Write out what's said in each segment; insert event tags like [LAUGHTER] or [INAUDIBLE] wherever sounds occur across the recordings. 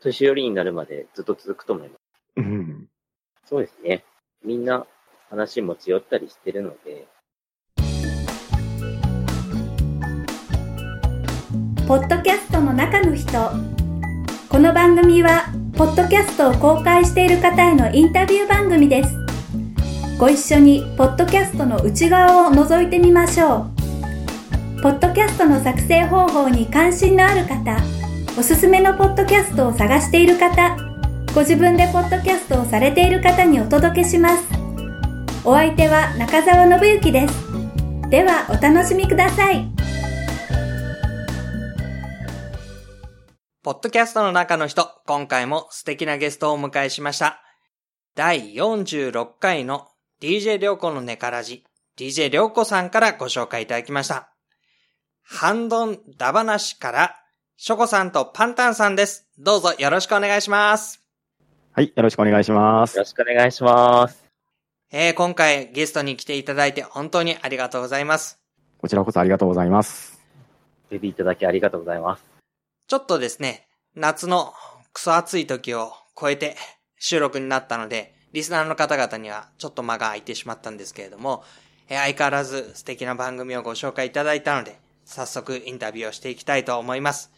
年寄りになるまでずっと続くと思います。うん。そうですね。みんな話持ち寄ったりしてるので、ポッドキャストの中の人この番組はポッドキャストを公開している方へのインタビュー番組ですご一緒にポッドキャストの内側を覗いてみましょうポッドキャストの作成方法に関心のある方おすすめのポッドキャストを探している方ご自分でポッドキャストをされている方にお届けしますお相手は中澤信之ですではお楽しみくださいポッドキャストの中の人、今回も素敵なゲストをお迎えしました。第46回の DJ りょうこのネカラジ、DJ りょうこさんからご紹介いただきました。ハンドンダバナシから、ショコさんとパンタンさんです。どうぞよろしくお願いします。はい、よろしくお願いしますよ。ろしくお願いします。えー、今回ゲストに来ていただいて本当にありがとうございます。こちらこそありがとうございます。出ていただきありがとうございます。ちょっとですね、夏のクソ暑い時を超えて収録になったので、リスナーの方々にはちょっと間が空いてしまったんですけれども、えー相変わらず素敵な番組をご紹介いただいたので、早速インタビューをしていきたいと思います。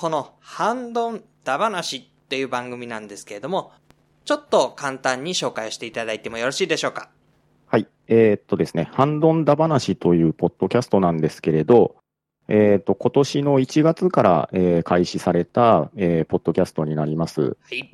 このハンドンダ話っていう番組なんですけれども、ちょっと簡単に紹介をしていただいてもよろしいでしょうか？はい。えーっとですね、ハンドンダ話というポッドキャストなんですけれど、えーっと、今年の1月から、えー開始された、えーポッドキャストになります。はい。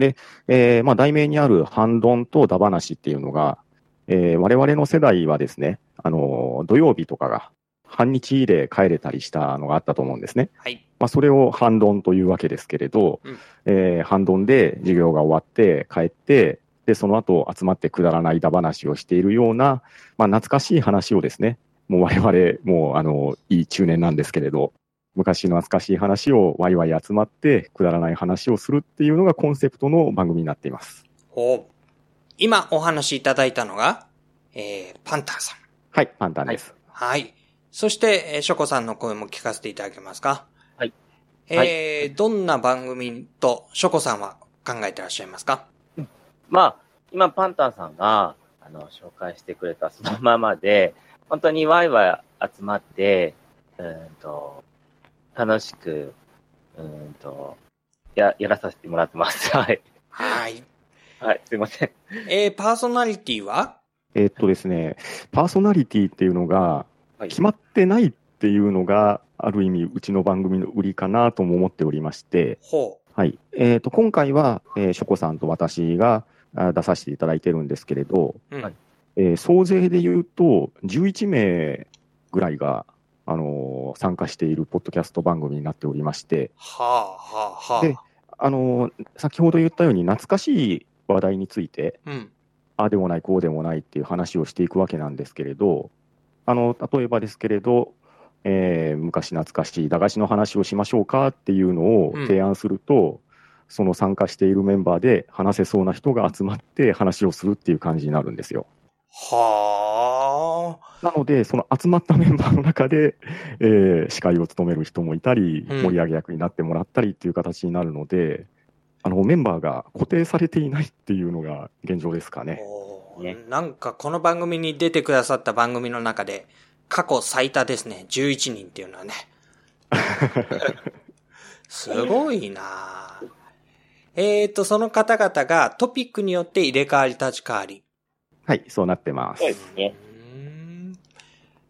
えーまあ、題名にあるハンドンとダ話っていうのが、えー我々の世代はですね、あのー土曜日とかが半日で帰れたりしたのがあったと思うんですね。はい。まあ、それを反論というわけですけれど、うんえー反論で授業が終わって帰って、で、その後集まってくだらないだ話をしているような、まあ、懐かしい話をですね、もう我々、もう、あの、いい中年なんですけれど、昔の懐かしい話をワイワイ集まってくだらない話をするっていうのがコンセプトの番組になっています。ほう。今お話しいただいたのが、えー、パンタンさん。はい、パンタンです。はい。そして、えーショコさんの声も聞かせていただけますか？はい。えーどんな番組とショコさんは考えてらっしゃいますか？まあ、今パンタンさんが、あの、紹介してくれたそのままで、本当にワイワイ集まって、うーんと、楽しく、うーんと、や、やらさせてもらってます。[LAUGHS] はい。はい。はい、すいません。えーパーソナリティは？えーっとですね、パーソナリティっていうのがはい決まってないっていうのが、ある意味、うちの番組の売りかなとも思っておりまして、ほはい。えっ、と、今回は、えー、ショコさんと私があ出させていただいてるんですけれど、う。うん。はいえー総勢で言うと、11名ぐらいが、あのー参加しているポッドキャスト番組になっておりまして、はあ、はあ、はであのー先ほど言ったように懐かしい話題について、あ。うん。ああでもない、こうでもないっていう話をしていくわけなんですけれど、あの、例えばですけれど、えー昔懐かしい駄菓子の話をしましょうかっていうのをうん提案すると、その参加しているメンバーで話せそうな人が集まって話をするっていう感じになるんですよ。はあ。なので、その集まったメンバーの中で、えー司会を務める人もいたり、うん盛り上げ役になってもらったりっていう形になるので、あの、メンバーが固定されていないっていうのが現状ですかね。ねなんかこの番組に出てくださった番組の中で、過去最多ですね。11人っていうのはね。[LAUGHS] すごいなえーと、その方々がトピックによって入れ替わり立ち替わり。はい、そうなってますそう。ですね。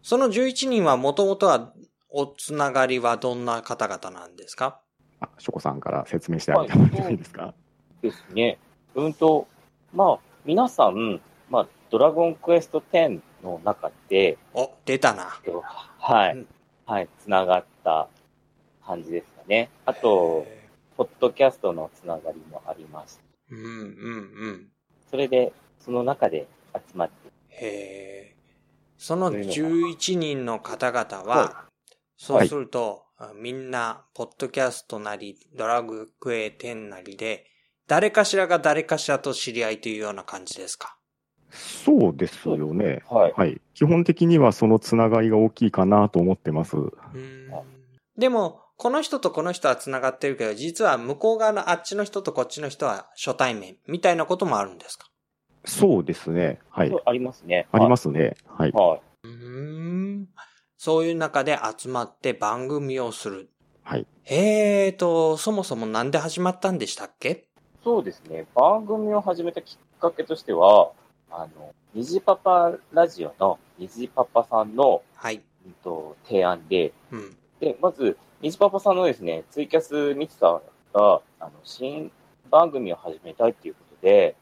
その11人はもともとは、おつながりはどんな方々なんですか？あ、ショコさんから説明してあげてもらってもいいですか？ですね。うんと、まあ、皆さん、まあ、ドラゴンクエスト10の中で、お、出たな。えっとはい、うんはい、つながった感じですかね。あと、ポッドキャストのつながりもあります。うん、うん、うん。それで、その中で集まって、へえ。そのそういうの11人の方々はは、そうすると、あみんな、ポッドキャストなり、ドラグクエ10なりで、誰かしらが誰かしらと知り合いというような感じですか？そうですよね。はい。はい。基本的にはそのつながりが大きいかなと思ってます。うんでも、この人とこの人は繋がってるけど、実は向こう側のあっちの人とこっちの人は初対面みたいなこともあるんですか？そうですね。はい。ありますね。ありますね。はい。はい。うーん。そういう中で集まって番組をする。はい。えーと、そもそもなんで始まったんでしたっけそうですね。番組を始めたきっかけとしては、あの、虹パパラジオの虹パパさんの、はい。うんと、提案で、うん。で、まず、虹パパさんのですね、ツイキャス見てたが、あの、新番組を始めたいっていうことで、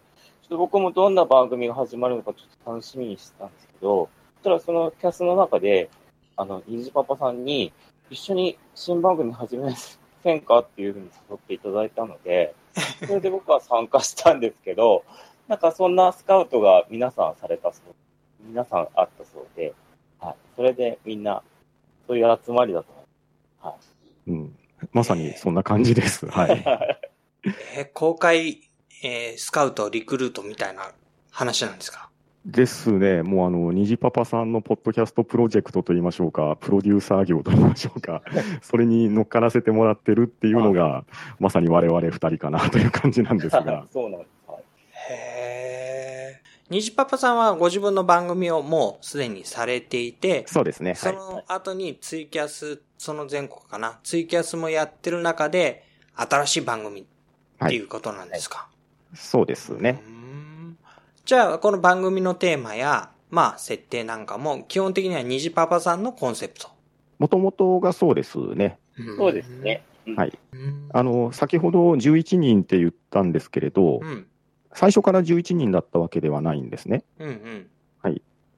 ちょっと僕もどんな番組が始まるのかちょっと楽しみにしてたんですけど、ただそのキャスの中で、あの、虹パパさんに、一緒に新番組始めませんかっていうふうに誘っていただいたので、それで僕は参加したんですけど、なんかそんなスカウトが皆さんされたそう、皆さんあったそうで、はい。それでみんな、そういう集まりだと思います。うん。まさにそんな感じです。[LAUGHS] はい。えー公開、えースカウト、リクルートみたいな話なんですか？ですね。もうあの、虹パパさんのポッドキャストプロジェクトといいましょうか、プロデューサー業といいましょうか、[LAUGHS] それに乗っからせてもらってるっていうのが、まさに我々二人かなという感じなんですが。[LAUGHS] そうなんです。はい。へー。虹パパさんはご自分の番組をもうすでにされていて、そうですね。はい。その後にツイキャス、その前後かな、ツイキャスもやってる中で、新しい番組っていうことなんですか？そうですね。じゃあ、この番組のテーマや、まあ、設定なんかも、基本的には虹パパさんのコンセプト。もともとがそうですね。そうですね。うんはい。うん。あの、先ほど11人って言ったんですけれどう、ん。最初から11人だったわけではないんですね。うんうん。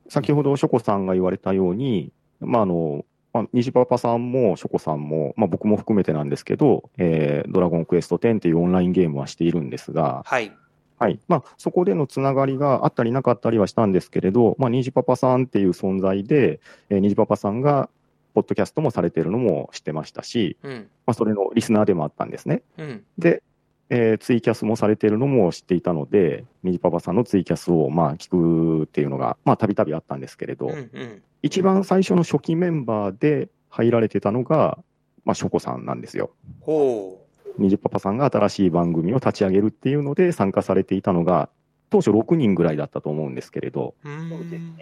先ほどショコさんが言われたように、まあ、あの、まあ、西パパさんもショコさんも、まあ、僕も含めてなんですけど、えードラゴンクエスト10っていうオンラインゲームはしているんですが、はい。はい。まあ、そこでのつながりがあったりなかったりはしたんですけれど、まあ、ニジパパさんっていう存在で、えー、ニジパパさんが、ポッドキャストもされてるのも知ってましたし、うん。まあ、それのリスナーでもあったんですね。うん。で、えーツイキャスもされてるのも知っていたので、ニジパパさんのツイキャスを、まあ、聞くっていうのが、まあ、たびたびあったんですけれど、うんうん。一番最初の初期メンバーで入られてたのが、まあ、ショコさんなんですよ。ほニジパパさんが新しい番組を立ち上げるっていうので参加されていたのが、当初6人ぐらいだったと思うんですけれど、う。う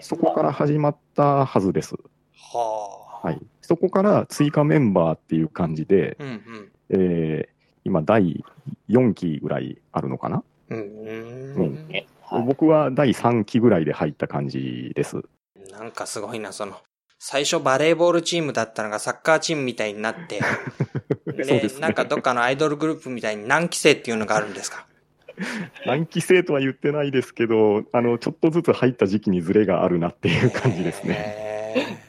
そこから始まったはずです。はあ。はい。そこから追加メンバーっていう感じで、うんうん。えー今第4期ぐらいあるのかな、うんうんね。はい。僕は第3期ぐらいで入った感じです。なんかすごいな、その、最初バレーボールチームだったのがサッカーチームみたいになって、[LAUGHS] そうでねなんかどっかのアイドルグループみたいに何期生っていうのがあるんですか？[LAUGHS] 何期生とは言ってないですけど、あの、ちょっとずつ入った時期にズレがあるなっていう感じですね。ね。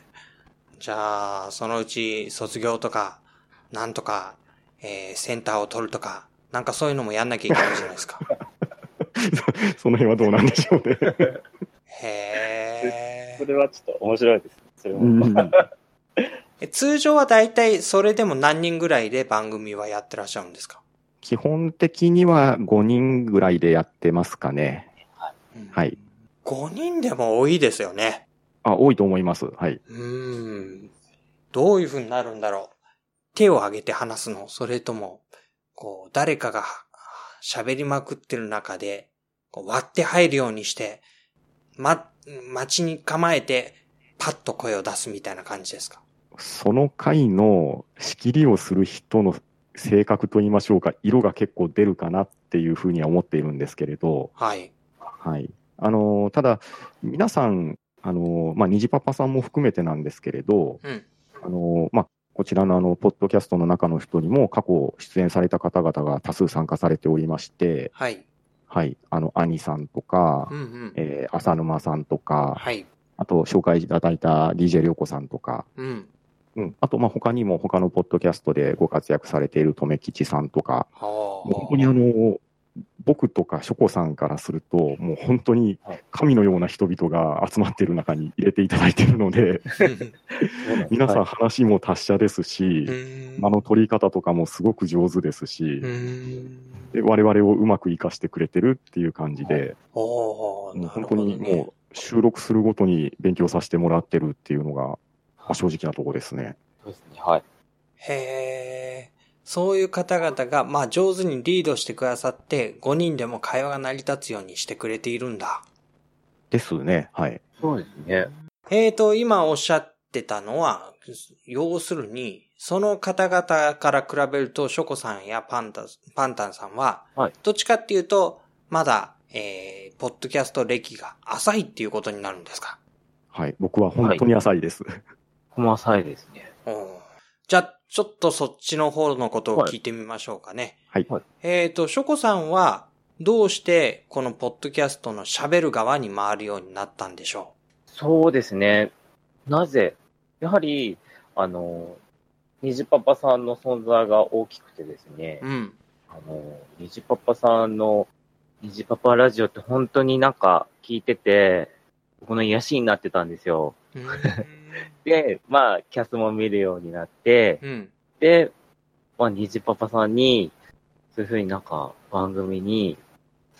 じゃあ、そのうち卒業とか、なんとか、えーセンターを取るとか、なんかそういうのもやんなきゃいけないじゃないですか。[LAUGHS] その辺はどうなんでしょうね。へそれはちょっと面白いです。それも。うん [LAUGHS] え。通常は大体それでも何人ぐらいで番組はやってらっしゃるんですか？基本的には5人ぐらいでやってますかね。はい。5人でも多いですよね。あ、多いと思います。はい。うーん。どういう風になるんだろう。手を挙げて話すのそれとも、こう、誰かが喋りまくってる中で、割って入るようにして、ま、待ちに構えて、パッと声を出すみたいな感じですか？その回の仕切りをする人の性格といいましょうか、色が結構出るかなっていうふうには思っているんですけれど、はい。はい。あの、ただ、皆さん、あの、まあ、虹パパさんも含めてなんですけれど、うん。あの、まあ、こちらのあの、ポッドキャストの中の人にも過去出演された方々が多数参加されておりまして、はい。はい。あの、兄さんとかう、んうん。えー浅沼さんとか、はい。あと紹介いただいた DJ りょうこさんとか、うん。うん、あと、まあ、他にも他のポッドキャストでご活躍されている留吉さんとか、本当にあの、僕とかショコさんからすると、もう本当に神のような人々が集まっている中に入れていただいているので、[LAUGHS] 皆さんはい話も達者ですし、間の取り方とかもすごく上手ですし、うん。で我々をうまく活かしてくれてるっていう感じで、本当に。もう収録するごとに勉強させてもらってるっていうのが、まあ正直なところですね。そうですね。はい。へそういう方々が、まあ上手にリードしてくださって、5人でも会話が成り立つようにしてくれているんだ。ですね。はい。そうですね。えーと、今おっしゃってたのは、要するに、その方々から比べると、ショコさんやパンタ、パンタンさんは、はいどっちかっていうと、まだ、えー、ポッドキャスト歴が浅いっていうことになるんですか？はい。僕は本当に浅いです。細さいですね。じゃあ、ちょっとそっちの方のことを聞いてみましょうかね。はい。はいえーと、ショコさんは、どうしてこのポッドキャストの喋る側に回るようになったんでしょそうですね。なぜやはり、あの、虹パパさんの存在が大きくてですねう。、うん。あの、虹パパさんの、虹パパラジオって本当になんか聞いてて、僕の癒しになってたんですよ。で、まあ、キャスも見るようになって、うん。で、まあ、虹パパさんに、そういうふうになんか番組に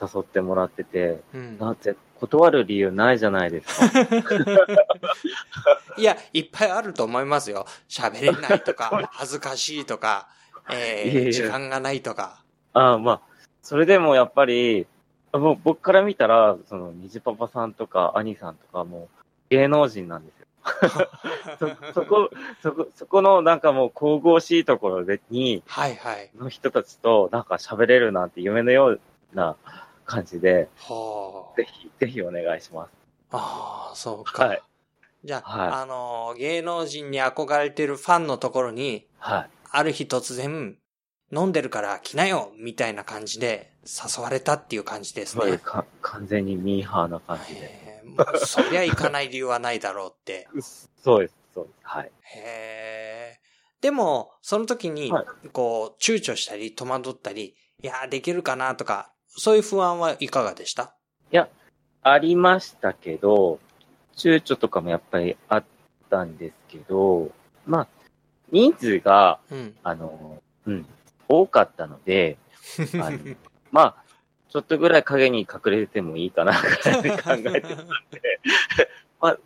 誘ってもらってて、うん。だって断る理由ないじゃないですか。[LAUGHS] いや、いっぱいあると思いますよ。喋れないとか、[LAUGHS] 恥ずかしいとか、えーいやいや時間がないとか。ああ、まあ、それでもやっぱり、もう僕から見たら、その、虹パパさんとか、兄さんとかもう芸能人なんですよ。[LAUGHS] そ、[LAUGHS] そこ、そこ、そこのなんかもう神々しいところでに、はいはい。の人たちとなんか喋れるなんて夢のような感じで、ほう。ぜひ、ぜひお願いします。ああ、そうか。はいじゃあ、はいあのー、芸能人に憧れてるファンのところに、はい。ある日突然、飲んでるから来なよみたいな感じで誘われたっていう感じですね。そ完全にミーハーな感じで。そりゃ行かない理由はないだろうって。そうです、そうです。はい。へえ。でも、その時にはい、こう、躊躇したり、戸惑ったり、いや、できるかなとか、そういう不安はいかがでした？いや、ありましたけど、躊躇とかもやっぱりあったんですけど、まあ、人数が、うん。あの、うん、多かったので、[LAUGHS] あのまあ、ちょっとぐらい影に隠れてもいいかな、ぐらいで考えてたんで、[LAUGHS] まあ、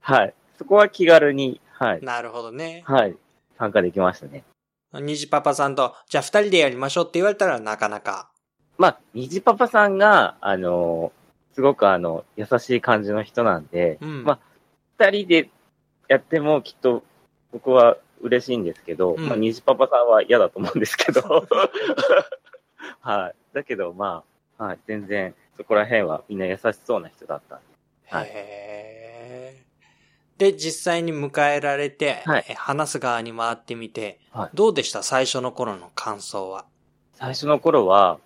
はい。そこは気軽に、はい。なるほどね。はい。参加できましたね。虹パパさんと、じゃあ二人でやりましょうって言われたらなかなか。まあ、虹パパさんが、あの、すごくあの、優しい感じの人なんで、うん。まあ二人でやってもきっと僕は嬉しいんですけど、うんまあ、虹パパさんは嫌だと思うんですけど、[LAUGHS] はい。だけど、まあ、はい、全然、そこら辺はみんな優しそうな人だったんで。はいへーで、実際に迎えられて、はいえ話す側に回ってみて、はいどうでした？最初の頃の感想は。最初の頃は、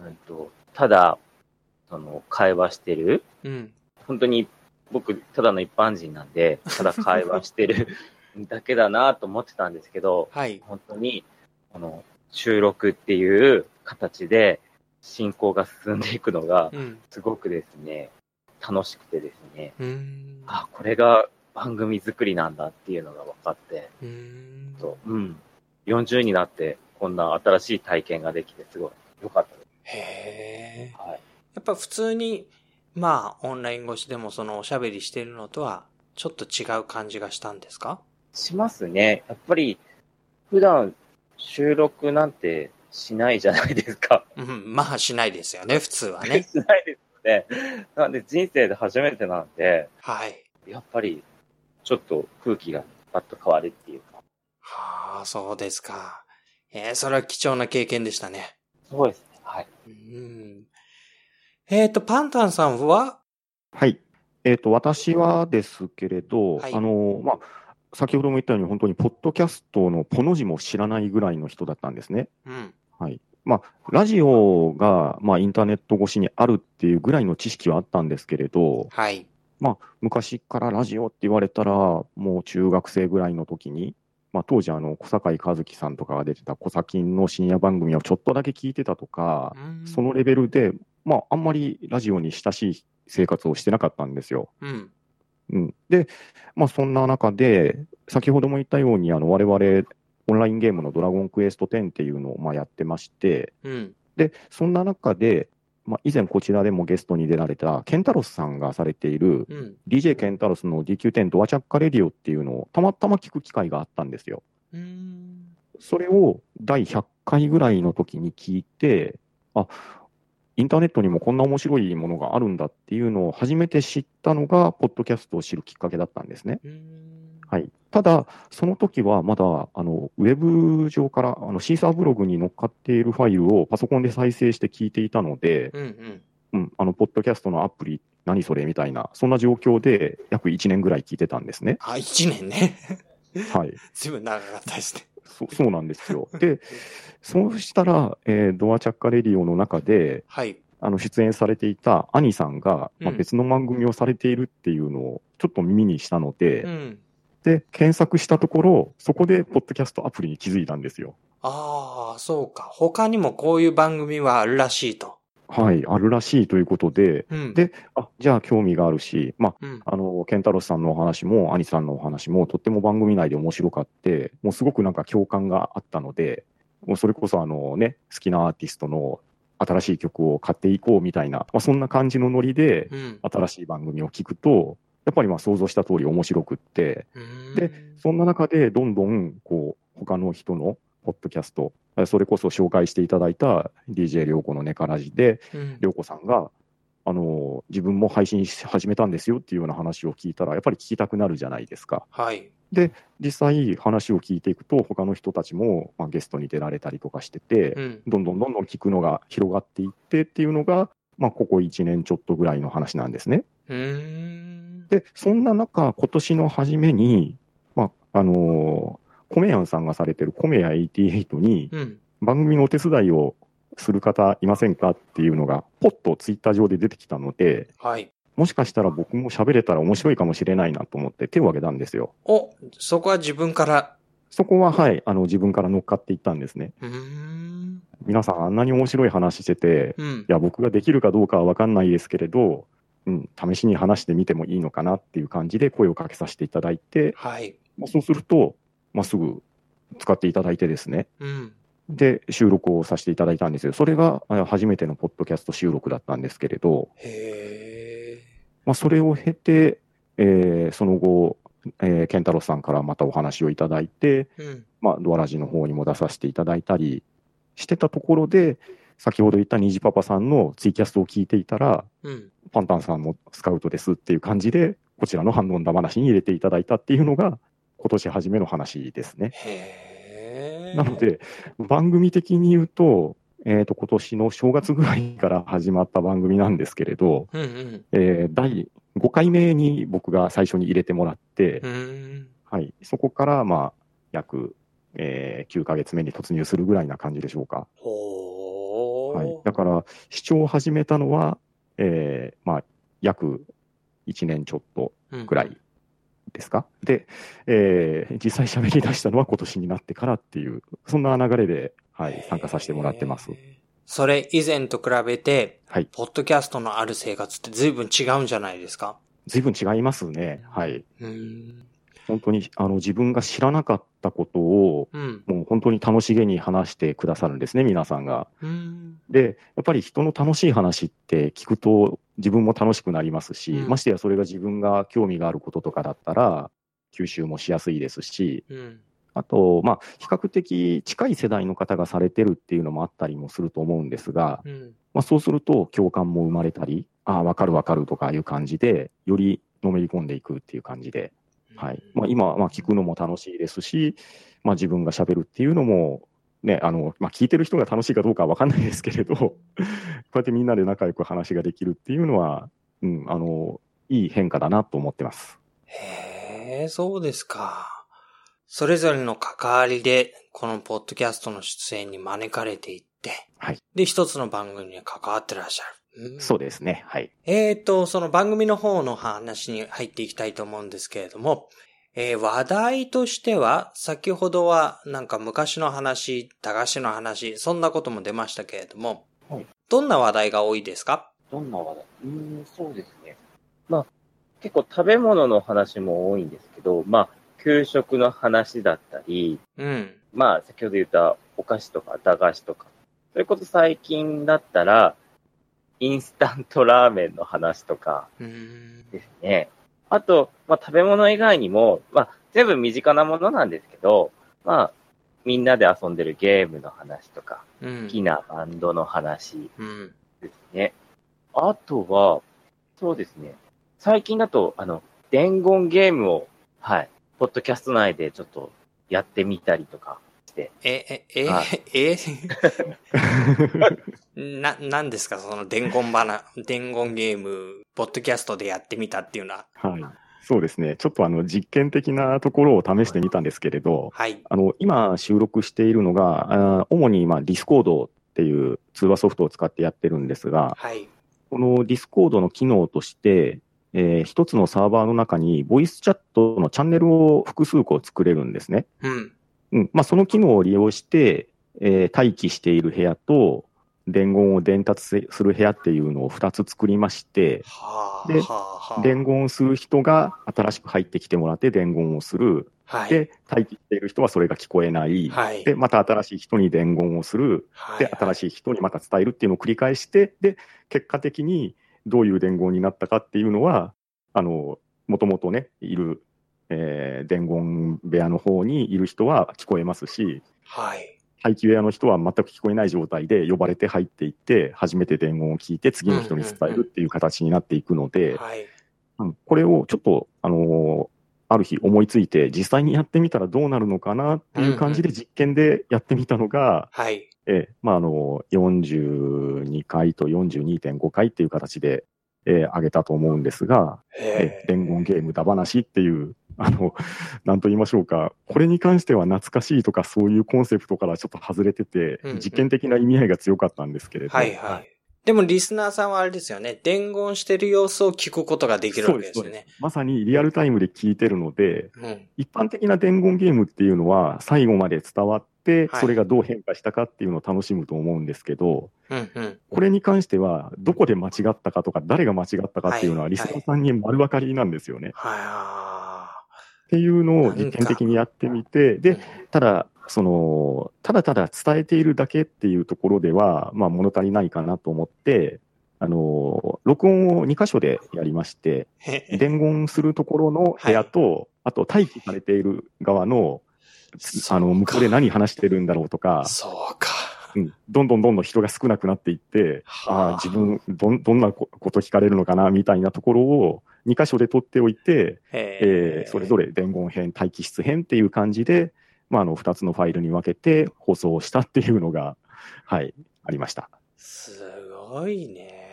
うんと、ただ、その、会話してる、うん。本当に僕、ただの一般人なんで、ただ会話してる [LAUGHS] だけだなと思ってたんですけど、はい。本当に、あの、収録っていう形で進行が進んでいくのが、うん。すごくですね、楽しくてですね。あ、これが番組作りなんだっていうのが分かって、うーん。そううん。40になって、こんな新しい体験ができて、すごい良かったです。へーはい。やっぱ普通に、まあ、オンライン越しでもそのおしゃべりしてるのとは、ちょっと違う感じがしたんですか？しますね。やっぱり、普段収録なんてしないじゃないですか。うん。まあ、しないですよね、普通はね。[LAUGHS] しないですよね。なんで人生で初めてなんで、はい。やっぱり、ちょっと空気がパッと変わるっていうか。はあ、そうですか。えー、それは貴重な経験でしたね。そうですね。はい。うん。えっ、と、パンタンさんは？はい。えっ、と、私はですけれど、はいあの、まあ、先ほども言ったように、本当にポッドキャストのポの字も知らないぐらいの人だったんですね。うん。はい。まあ、ラジオが、まあ、インターネット越しにあるっていうぐらいの知識はあったんですけれど、はい。まあ、昔からラジオって言われたら、もう中学生ぐらいの時に、まあ、当時、あの、小坂井和樹さんとかが出てた小崎の深夜番組をちょっとだけ聞いてたとか、うんそのレベルで、まあ、あんまりラジオに親しい生活をしてなかったんですよ。うん。うん、で、まあ、そんな中で、先ほども言ったように、あの我々、オンラインゲームのドラゴンクエスト10っていうのをまあやってまして、うん。で、そんな中で、まあ、以前こちらでもゲストに出られたケンタロスさんがされている、うん。DJ ケンタロスの DQ10 ドアチャッカレディオっていうのをたまたま聞く機会があったんですよ。うん。それを第100回ぐらいの時に聞いて、あ、インターネットにもこんな面白いものがあるんだっていうのを初めて知ったのが、ポッドキャストを知るきっかけだったんですね。はい。ただ、その時はまだ、あの、ウェブ上から、あの、シーサーブログに乗っかっているファイルをパソコンで再生して聞いていたので、うんうん。うん、あの、ポッドキャストのアプリ、何それみたいな、そんな状況で約1年ぐらい聞いてたんですね。あ、1年ね。[LAUGHS] はい。ずいぶん長かったですね。そそうなんですよ。で、そうしたら、えードアチャッカレディオの中で、はい。あの、出演されていたアニさんが、まあ、うん別の番組をされているっていうのをちょっと耳にしたので、うん。で、検索したところ、そこで、ポッドキャストアプリに気づいたんですよ。ああ、そうか。他にもこういう番組はあるらしいと。はい、あるらしいということで、うん。で、あ、じゃあ興味があるし、まあ、うん。あの、ケンタロスさんのお話も、アニさんのお話も、とっても番組内で面白かって、もうすごくなんか共感があったので、もうそれこそあのね、好きなアーティストの新しい曲を買っていこうみたいな、まあ、そんな感じのノリで、うん。新しい番組を聞くと、やっぱりまあ想像した通り面白くって、でそんな中でどんどん、こう、他の人のポッドキャスト、それこそ紹介していただいた DJ 涼子のネカラジで、うん、涼子さんが、あの、自分も配信し始めたんですよっていうような話を聞いたら、やっぱり聞きたくなるじゃないですか。はい。実際話を聞いていくと、他の人たちも、まあ、ゲストに出られたりとかしてて、うん。どんどんどんどん聞くのが広がっていってっていうのが、まあ、ここ1年ちょっとぐらいの話なんですね。で、そんな中、今年の初めに、まあ、あのーコメヤンさんがされてるコメヤ88に、うん。番組のお手伝いをする方いませんかっていうのが、ポッとツイッター上で出てきたので、はい。もしかしたら僕も喋れたら面白いかもしれないなと思って手を挙げたんですよ。お、そこは自分から。そこは、はい、あの、自分から乗っかっていったんですね。うーん。皆さんあんなに面白い話してて、うんい。や、僕ができるかどうかはわかんないですけれど、うん、試しに話してみてもいいのかなっていう感じで声をかけさせていただいて、はい。まあ、そうすると、まあ、すぐ使っていただいてですね、うん。で、収録をさせていただいたんですよ。それがあ初めてのポッドキャスト収録だったんですけれど、へまあ、それを経て、えーその後、えー、ケンタロスさんからまたお話をいただいて、え。うん。まあ、ドアラジの方にも出させていただいたりしてたところで、先ほど言った虹パパさんのツイキャストを聞いていたら、うん。パンタンさんもスカウトですっていう感じで、こちらの反応だ話に入れていただいたっていうのが、今年初めの話ですね。なの、で、番組的に言うと、えっ、と、今年の正月ぐらいから始まった番組なんですけれど、うんうん。えー第5回目に僕が最初に入れてもらって。はい、そこから、まあ、約、えー9ヶ月目に突入するぐらいな感じでしょうか。はい。だから、視聴を始めたのは、えーまあ、約1年ちょっとうんぐらいですか？で、えー実際喋り出したのは今年になってからっていう、そんな流れで、はい、参加させてもらってます。それ以前と比べて、はい。ポッドキャストのある生活って随分違うんじゃないですか？随分違いますね。はい。本当に、あの、自分が知らなかったことを、うん。もう本当に楽しげに話してくださるんですね、皆さんが。うーん。で、やっぱり人の楽しい話って聞くと自分も楽しくなりますし、うんましてやそれが自分が興味があることとかだったら、吸収もしやすいですし、うん。あと、まあ、比較的近い世代の方がされてるっていうのもあったりもすると思うんですが、うん。まあ、そうすると共感も生まれたり、ああ、わかるわかるとかいう感じで、よりのめり込んでいくっていう感じで、はい。まあ、今、まあ、聞くのも楽しいですし、まあ、自分が喋るっていうのも、ね、あの、まあ、聞いてる人が楽しいかどうかはわかんないですけれど、[LAUGHS] こうやってみんなで仲良く話ができるっていうのは、うん、あの、いい変化だなと思ってます。へえ、そうですか。それぞれの関わりで、このポッドキャストの出演に招かれていって、はい。で、一つの番組に関わってらっしゃる。うんそうですね。はい。えーと、その番組の方の話に入っていきたいと思うんですけれども、えー話題としては、先ほどはなんか昔の話、駄菓子の話、そんなことも出ましたけれども、はいどんな話題が多いですか？どんな話？題うーん、そうですね。まあ、結構食べ物の話も多いんですけど、まあ、給食の話だったり、うん。まあ、先ほど言ったお菓子とか駄菓子とか、それこそ最近だったら、インスタントラーメンの話とか。ですね。あと、まあ、食べ物以外にも、まあ、全部身近なものなんですけど、まあ、みんなで遊んでるゲームの話とか、うん好。きなバンドの話うん。ですね。あとは、そうですね。最近だと、あの、伝言ゲームを、はい、ポッドキャスト内でちょっとやってみたりとかえ、え、えは、え、[LAUGHS] な、なんですか？その伝言花、伝言ゲーム、ポッドキャストでやってみたっていうのは。はい。そうですね。ちょっとあの、実験的なところを試してみたんですけれど、はい。あの、今収録しているのが、あー主に、まあ、ディスコードっていう通話ソフトを使ってやってるんですが、はい。このディスコードの機能として、えー一つのサーバーの中に、ボイスチャットのチャンネルを複数個作れるんですね。うん。うん。まあ、その機能を利用して、えー待機している部屋と、伝言を伝達せする部屋っていうのを2つ作りまして、はあ、で。伝言する人が新しく入ってきてもらって伝言をする。はい。で、待機している人はそれが聞こえない。はい。で、また新しい人に伝言をする。はい、で、新しい人にまた伝えるっていうのを繰り返して、で、結果的にどういう伝言になったかっていうのは、あの、もともとね、いる、えー伝言部屋の方にいる人は聞こえますし、はい。待機部屋の人は全く聞こえない状態で呼ばれて入っていって、初めて伝言を聞いて次の人に伝えるっていう形になっていくので、これをちょっと、あのーある日思いついて、実際にやってみたらどうなるのかなっていう感じで実験でやってみたのが、はい。えーまあ、あの、42回と42.5回っていう形で、えー上げたと思うんですが、え伝言ゲームだ話っていう、あの、なんと言いましょうか、これに関しては懐かしいとかそういうコンセプトからちょっと外れててうんうん、実験的な意味合いが強かったんですけれど、はいはい。でもリスナーさんはあれですよね。伝言してる様子を聞くことができるわけですよね。まさにリアルタイムで聞いてるので、うん。一般的な伝言ゲームっていうのは最後まで伝わって、はいそれがどう変化したかっていうのを楽しむと思うんですけど、うんうん。これに関しては、どこで間違ったかとか、誰が間違ったかっていうのは、はいリスナーさんに丸分かりなんですよね。はっていうのを実験的にやってみて、い。で、ただ、その、ただただ伝えているだけっていうところでは、まあ、物足りないかなと思って、あの、録音を2箇所でやりまして、伝言するところの部屋と、あと待機されている側の、あの、向こうで何話してるんだろうとか、そうか。うん、どんどんどんどん人が少なくなっていって、はあああ自分どん、どんなここと聞かれるのかなみたいなところを2箇所で取っておいて、えーそれぞれ。れ伝言編、待機室編っていう感じで、まあ、あの2つのファイルに分けて放送したっていうのが、はい、ありました。すごいね。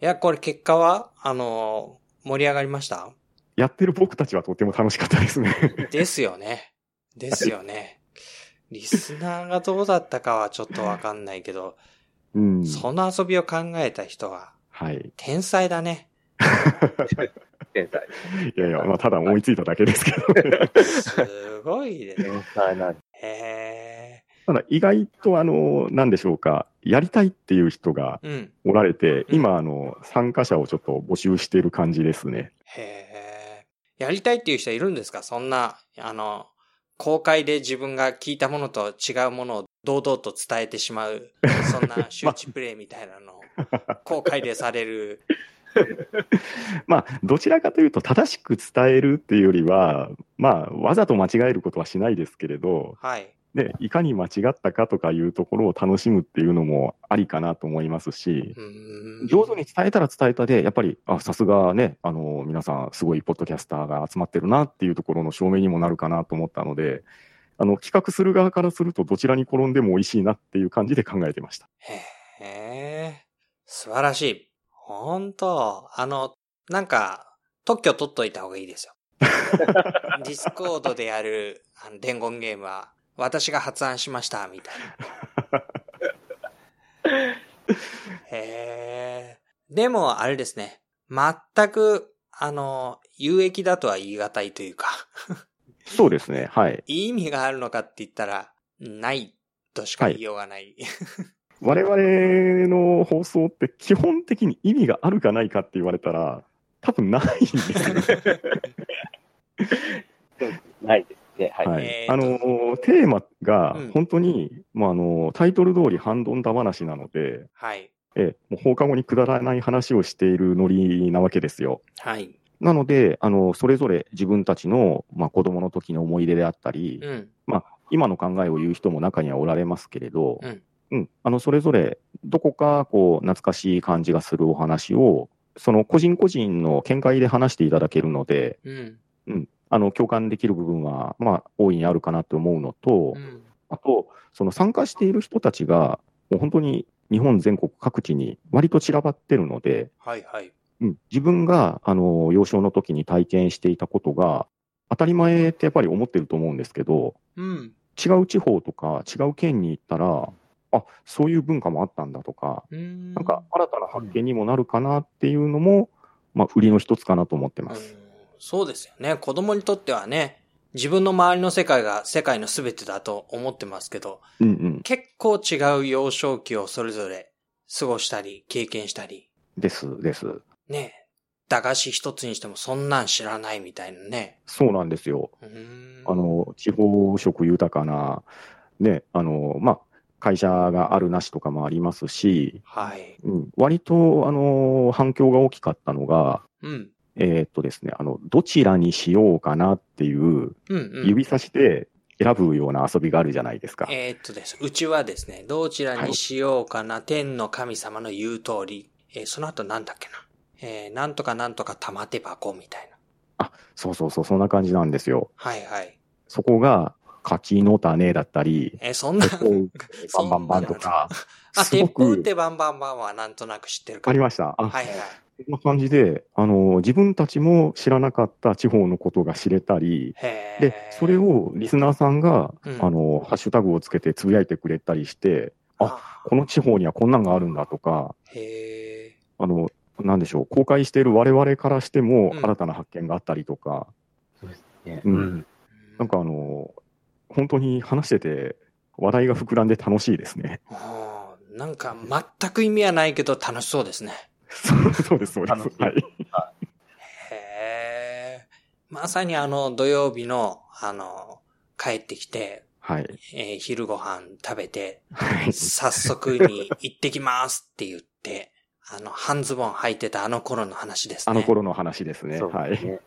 いや、これ結果は、あの、盛り上がりました？やってる僕たちはとても楽しかったですね。[LAUGHS] ですよね。ですよね。リスナーがどうだったかはちょっとわかんないけど、うん。その遊びを考えた人ははい。天才だね。天才。いやいや、まあ、ただ思いついただけですけど、ね、すごいね。天才なんでへただ意外と、あの、なんでしょうか、やりたいっていう人が。おられて、うん今、あの、参加者をちょっと募集している感じですね。へえ。やりたいっていう人いるんですか？そんな、あの、公開で自分が聞いたものと違うものを堂々と伝えてしまう、[LAUGHS] そんな周知プレイみたいなのを公開でされる。まあ、どちらかというと、正しく伝えるっていうよりは、まあ、わざと間違えることはしないですけれど、はい。ね、いかに間違ったかとかいうところを楽しむっていうのもありかなと思いますし、上手に伝えたら伝えたで、やっぱり、あ、さすがね、あの、皆さん、すごいポッドキャスターが集まってるなっていうところの証明にもなるかなと思ったので、あの、企画する側からすると、どちらに転んでも美味しいなっていう感じで考えてました。へえ。素晴らしい。ほんと、あの、なんか、特許取っといた方がいいですよ。[LAUGHS] ディスコードでやるあの伝言ゲームは、私が発案しました、みたいな。[LAUGHS] へえ。でも、あれですね。全く、あの、有益だとは言い難いというか、そうですね、はい。いい意味があるのかって言ったら、ないとしか言いようがない。我々の放送って基本的に意味があるかないかって言われたら、多分ないんですよね。[LAUGHS] ないですね。はい。はいあのテーマがうん本当に、まあ、あのタイトル通り、ハンドンダ話なので、はい。えもう放課後にくだらない話をしているノリなわけですよ。はい。なので、あのそれぞれ自分たちの、まあ、子供の時の思い出であったり、うん。まあ、今の考えを言う人も中にはおられますけれど、うんうんあのそれぞれどこかこう懐かしい感じがするお話を、その個人個人の見解で話していただけるので、うん。あの共感できる部分は、まあ、大いにあるかなと思うのと、うん。あと、その参加している人たちが、もう本当に日本全国各地に割と散らばってるので、はいはい。うん、自分が、あの、幼少の時に体験していたことが、当たり前ってやっぱり思ってると思うんですけど、うん。違う地方とか違う県に行ったら、あ、そういう文化もあったんだとか、うん。なんか新たな発見にもなるかなっていうのも、まあ、売りの一つかなと思ってうんます。そうですよね。子供にとってはね、自分の周りの世界が世界の全てだと思ってますけど、うんうん。結構違う幼少期をそれぞれ過ごしたり、経験したり、です、です。ね。駄菓子一つにしてもそんなん知らないみたいなね。そうなんですよ。あ、の、地方色豊かな、ね、あの、まあ、会社があるなしとかもありますし、はい。うん、割と、あの、反響が大きかったのが、うん。えーっとですね、あの、どちらにしようかなっていう、うんうん。指差しで選ぶような遊びがあるじゃないですか。えーっとです。うちはですね、どちらにしようかな、天の神様の言う通り、えーその後なんだっけな。えーなんとかなんとか玉手箱みたいな。そうそうそう、そんな感じなんですよ。はいはい。そこが、柿の種だったり、えーそんな、[LAUGHS] バンバンバンとか、[LAUGHS] あ、鉄砲っく、てバンバンバンはなんとなく知ってるわかからりました。あ、はいはい。そんな感じで、あの、自分たちも知らなかった地方のことが知れたり、で、それ、をリスナーさんが、うん。あの、ハッシュタグをつけてつぶやいてくれたりして、あこの地方にはこんなんがあるんだとか、へあの、なんでしょう、公開している我々からしてもうん。新たな発見があったりとか、ね。うん。うん。ーなんかあの、本当に話してて話題が膨らんで楽しいですね。なんか全く意味はないけど楽しそうですね。[LAUGHS] そうです、そうです。はい。へえ。まさにあの土曜日の、あの、帰ってきて、はい。えー昼ご飯食べて、はい。早速に行ってきますって言って、あの、半ズボン履いてたあの頃の話ですね。あの頃の話ですね。そうはい。ですね。へ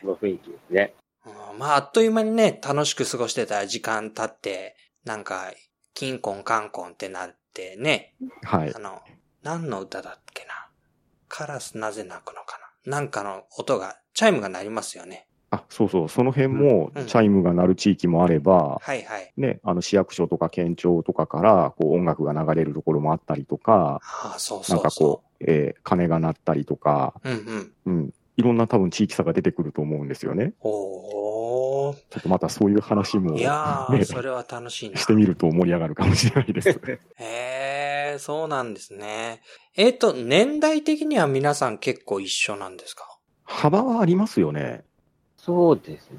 その雰囲気ですね。え。うんまあ、あっという間にね、楽しく過ごしてた時間経って、なんか、キンコンカンコンってなってね、はいあ。の、何の歌だっけな？カラスなぜ鳴くのかな？なんかの音が、チャイムが鳴りますよね。あ、そうそう。その辺もうんチャイムが鳴る地域もあれば、はいはい。ね、あの市役所とか県庁とかからこう音楽が流れるところもあったりとか、ああ、そうなそうそんかこう、えー鐘が鳴ったりとか、う。うんうん。うん。いろんな多分地域差が出てくると思うんですよね。おー。ちょっとまたそういう話もいやー、ねそれは楽しいな。してみると盛り上がるかもしれないです。[LAUGHS] へー、そうなんですね。えっ、と、年代的には皆さん結構一緒なんですか？幅はありますよね。そうですね。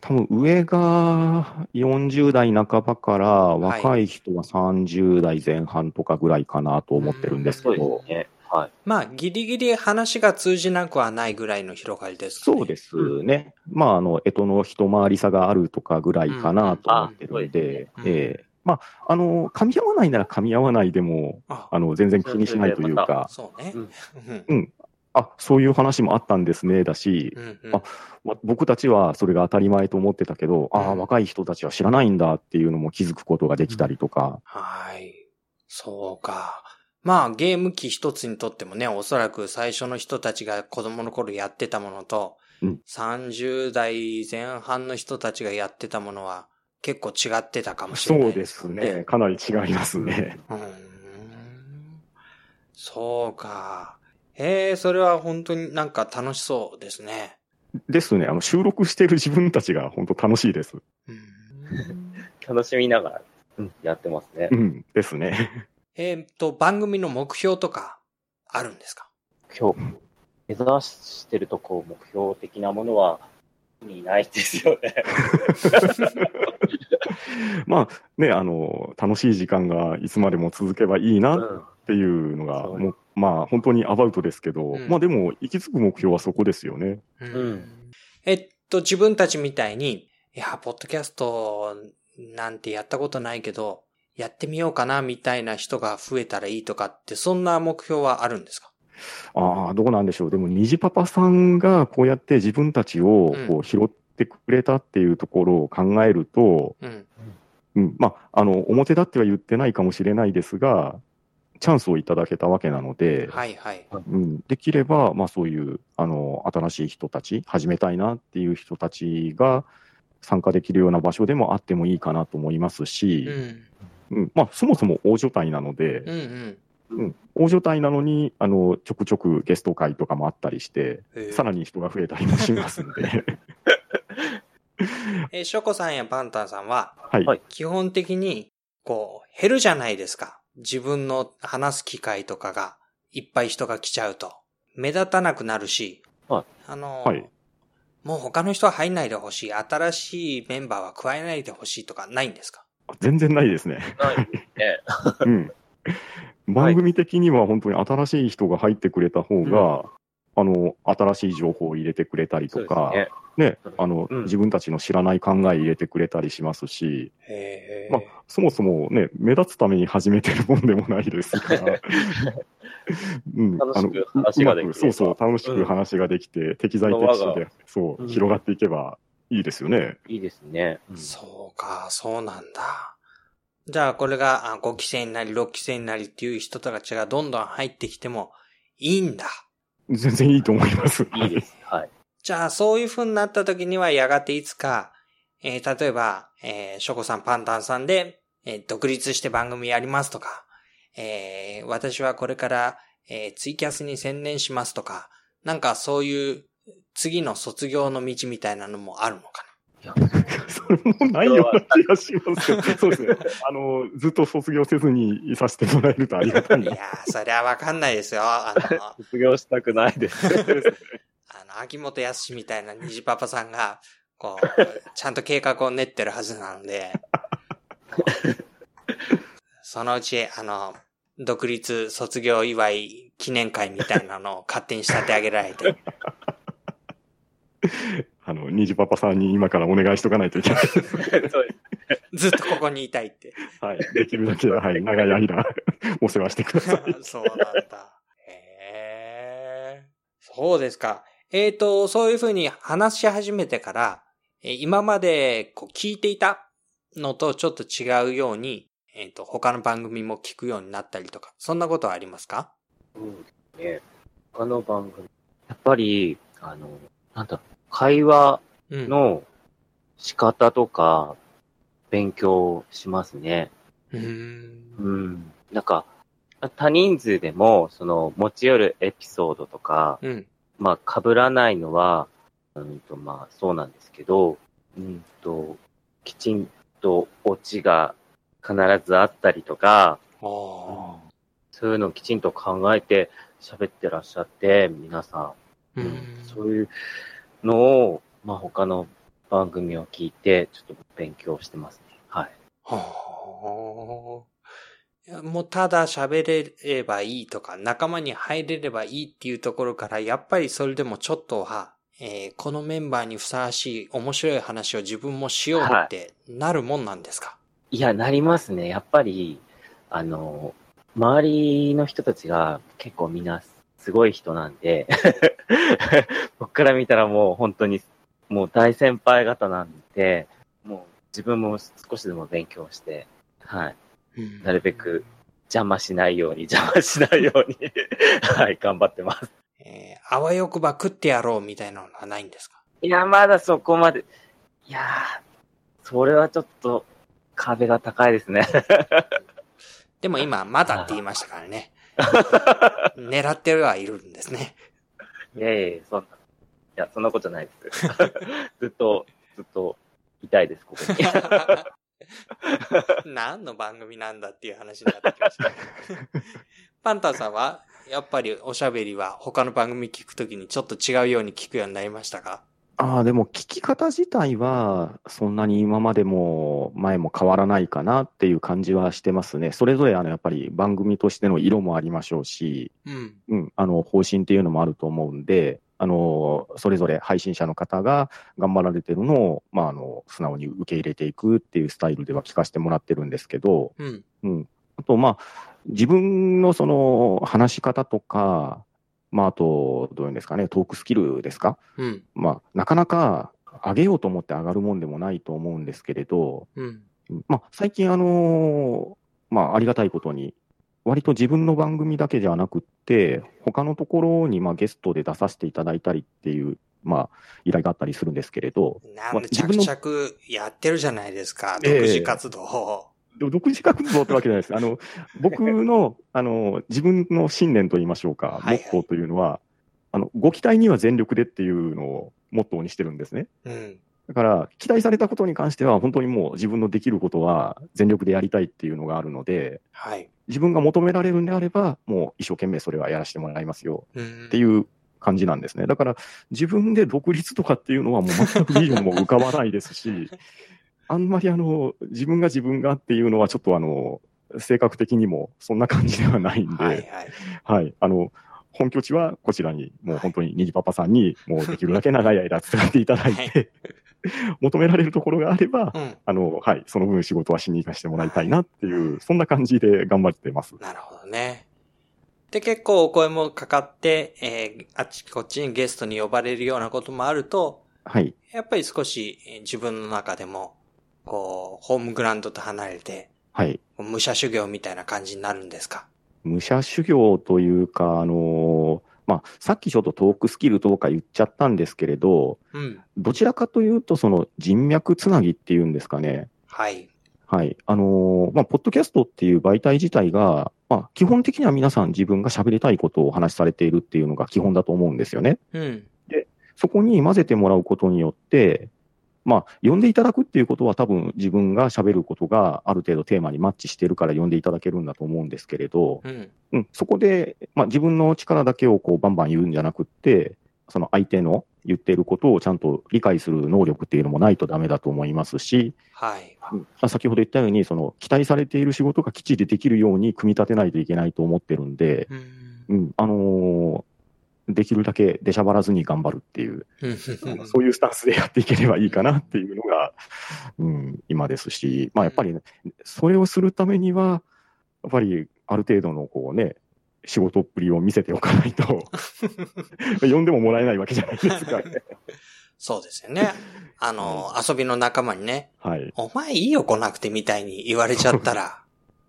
多分上が40代半ばから若い人は30代前半とかぐらいかなと思ってるんですけそうどです、ね。はい。まあ、ギリギリ話が通じなくはないぐらいの広がりですかね。そうですね。まあ、あの、干支の一回り差があるとかぐらいかなと思ってるんで、うええまあ、あの、噛み合わないなら噛み合わないでも、あ、あの、全然気にしないというか、そうね。うんうん。あ、そういう話もあったんですね、だし、うんうんあま僕たちはそれが当たり前と思ってたけど、ああ、うん若い人たちは知らないんだっていうのも気づくことができたりとか、はい。そうか。まあ、ゲーム機一つにとってもね、おそらく最初の人たちが子供の頃やってたものと、うん30代前半の人たちがやってたものは結構違ってたかもしれなそいうですね。。かなり違いますね。うーん。そうか。へえ、それは本当になんか楽しそうですね。ですね。あの、収録してる自分たちが本当楽しいです。うーん [LAUGHS] 楽しみながら、うん、やってますねう。ん。ですね。えーっと、番組の目標とかあるんですか？今日、目指してるとこ、目標的なものは、ないですよね。[LAUGHS] まあね、あの、楽しい時間がいつまでも続けばいいなっうん。ていうのが、そうもうまあ本当にアバウトですけど、うんまあでも行き着く目標はそこですよね。ううんえっと、自分たちみたいに、いや、ポッドキャストなんてやったことないけど、やってみようかなみたいな人が増えたらいいとかって、そんな目標はあるんですか？ああ、どうなんでしょう。でも、虹パパさんがこうやって自分たちをこう拾ってくれたっていうところを考えると、うん。うん、まあ、あの、表立っては言ってないかもしれないですが、チャンスをいただけたわけなので、はいはい。うん、できれば、まあそういう、あの、新しい人たち、始めたいなっていう人たちが参加できるような場所でもあってもいいかなと思いますうし、ん。うん、まあそもそも大所帯なので、うんうん。うん、大所帯なのに、あの、ちょくちょくゲスト会とかもあったりして、へーさらに人が増えたりもしますんで、[LAUGHS] えー、ショコさんやパンタンさんは、はい。はい基本的に、こう、減るじゃないですか。自分の話す機会とかが、いっぱい人が来ちゃうと。目立たなくなるし、はいあの、はいもう他の人は入んないでほしい。新しいメンバーは加えないでほしいとかないんですか？全然ないですね。ないね。[LAUGHS] うん。番組的には本当に新しい人が入ってくれた方が、あの、新しい情報を入れてくれたりとか、ね。ね、あの、うん。自分たちの知らない考え入れてくれたりしますし、へまあ、そもそもね、目立つために始めてるもんでもないですから、[LAUGHS] うん、楽しくあの話ができればうまくそうそう、楽しく話ができて、適材適所で、そう、うん広がっていけばいいですよね。いいですね。うんそうか、そうなんだ。じゃあこれがあ5期生になり6期生になりっていう人たちがどんどん入ってきてもいいんだ。全然いいと思います。いいです。[LAUGHS] はい。じゃあそういう風になった時にはやがていつか、えー例えば、えーショコさんパンタンさんで、えー独立して番組やりますとか、えー私はこれから、えーツイキャスに専念しますとか、なんかそういう次の卒業の道みたいなのもあるのかいやそれもないような気がしますけど、[LAUGHS] そうですね。あの、ずっと卒業せずにいさせてもらえるとありがたいな。いな。やー、それはわかんないですよ。あの、[LAUGHS] 卒業したくないです。あの、秋元康みたいな虹パパさんが、こう、ちゃんと計画を練ってるはずなので、[LAUGHS] そのうち、あの、独立卒業祝い記念会みたいなのを勝手に仕立て上げられて、[LAUGHS] あの、ニジパパさんに今からお願いしとかないといけない。[LAUGHS] そうですずっとここにいたいって。はい。できるだけ、はい。長い間、お世話してください。[LAUGHS] そうなんだ。へえ。そうですか。えっ、と、そういうふうに話し始めてから、えー今までこう聞いていたのとちょっと違うように、えっ、と、他の番組も聞くようになったりとか、そんなことはありますか？そうですね。他の番組。やっぱり、あの、なんだろう、会話うん。の仕方とか、勉強しますね。うーん。うん。なんか、多人数でも、その、持ち寄るエピソードとか、うん。まあ、被らないのは、うんと、まあ、そうなんですけど、うんと、きちんとオチが必ずあったりとか、おーそういうのをきちんと考えて喋ってらっしゃって、皆さん、ううんん、そういうのを、まあ、他の番組を聞いて、ちょっと勉強してますね。はい。ほーいやもうただ喋れればいいとか、仲間に入れればいいっていうところから、やっぱりそれでもちょっとは、えーこのメンバーにふさわしい面白い話を自分もしようってなるもんなんですか、いや、なりますね。やっぱり、あの、周りの人たちが結構みんなすごい人なんで、[LAUGHS] 僕から見たらもう本当にもう大先輩方なんで、もう自分も少しでも勉強して、はい。うんなるべく邪魔しないように、邪魔しないように、[LAUGHS] はい、頑張ってます。えーあわよくば食ってやろうみたいなのはないんですか？いや、まだそこまで、いやー、それはちょっと壁が高いですね。でも今、まだって言いましたからね。[LAUGHS] 狙ってはいるんですね。いやいやそんな、いや、そんなことないです。[LAUGHS] ずっと、ずっと、痛いです、ここに。[LAUGHS] 何の番組なんだっていう話になってきました。[LAUGHS] パンタンさんは、やっぱりおしゃべりは他の番組聞くときにちょっと違うように聞くようになりましたか？ああ、でも聞き方自体は、そんなに今までも前も変わらないかなっていう感じはしてますね。それぞれあのやっぱり番組としての色もありましょうし、うん。うん、あの方針っていうのもあると思うんで、あのそれぞれ配信者の方が頑張られてるのを、まあ、あの素直に受け入れていくっていうスタイルでは聞かせてもらってるんですけど、うん。うん、あと、まあ、自分のその話し方とか、まあ、あと、どういうんですかね、トークスキルですか、うん。まあ、なかなか上げようと思って上がるもんでもないと思うんですけれど、うん。まあ、最近、あのーまあ、ありがたいことに、割と自分の番組だけじゃなくって、他のところに、まあ、ゲストで出させていただいたりっていう、まあ、依頼があったりするんですけれど、なんで着々やってるじゃないですか。ええ独自活動独自活動ってわけじゃないです。あの、[LAUGHS] 僕の、あの、自分の信念と言いましょうか、はいはいモットーというのは、あの、ご期待には全力でっていうのをモットーにしてるんですね。うん。だから、期待されたことに関しては、本当にもう自分のできることは全力でやりたいっていうのがあるので、はい。自分が求められるんであれば、もう一生懸命それはやらせてもらいますようんっていう感じなんですね。だから、自分で独立とかっていうのはもう全くビジョンも浮かばないですし、[LAUGHS] あんまりあの、自分が自分がっていうのはちょっとあの、性格的にもそんな感じではないんで、はいはい。はい。あの、本拠地はこちらに、もう本当ににじパパさんに、もうできるだけ長い間使っていただいて、[LAUGHS] 求められるところがあれば、うん。あの、はい、その分仕事はしに行かせてもらいたいなっていう、そんな感じで頑張ってます。なるほどね。で、結構お声もかかって、えーあっちこっちにゲストに呼ばれるようなこともあると、はい。やっぱり少しえー自分の中でも、こう、ホームグラウンドと離れて、はい。武者修行みたいな感じになるんですか？武者修行というか、あのまあ、さっきちょっとトークスキルとか言っちゃったんですけれど、うん。どちらかというと、その人脈つなぎっていうんですかね。はい。はい。あのまあ、ポッドキャストっていう媒体自体が、まあ、基本的には皆さん自分が喋りたいことをお話しされているっていうのが基本だと思うんですよね。うん。そこに混ぜてもらうことによって、まあ、呼んでいただくっていうことは多分自分が喋ることがある程度テーマにマッチしてるから呼んでいただけるんだと思うんですけれど、うん。うん、そこで、まあ、自分の力だけをこうバンバン言うんじゃなくって、その相手の言っていることをちゃんと理解する能力っていうのもないとダメだと思いますし、はい。うんまあ先ほど言ったように、その期待されている仕事がきっちりできるように組み立てないといけないと思ってるんで、うん。うん、あのーできるだけ出しゃばらずに頑張るっていう、うんそういうスタンスでやっていければいいかなっていうのが、うん、今ですし、まあやっぱりね、それをするためには、やっぱりある程度のこうね、仕事っぷりを見せておかないと、[LAUGHS] 呼んでももらえないわけじゃないですか、ね。そうですよね。あの、遊びの仲間にね、はい。お前いいよ来なくてみたいに言われちゃったら。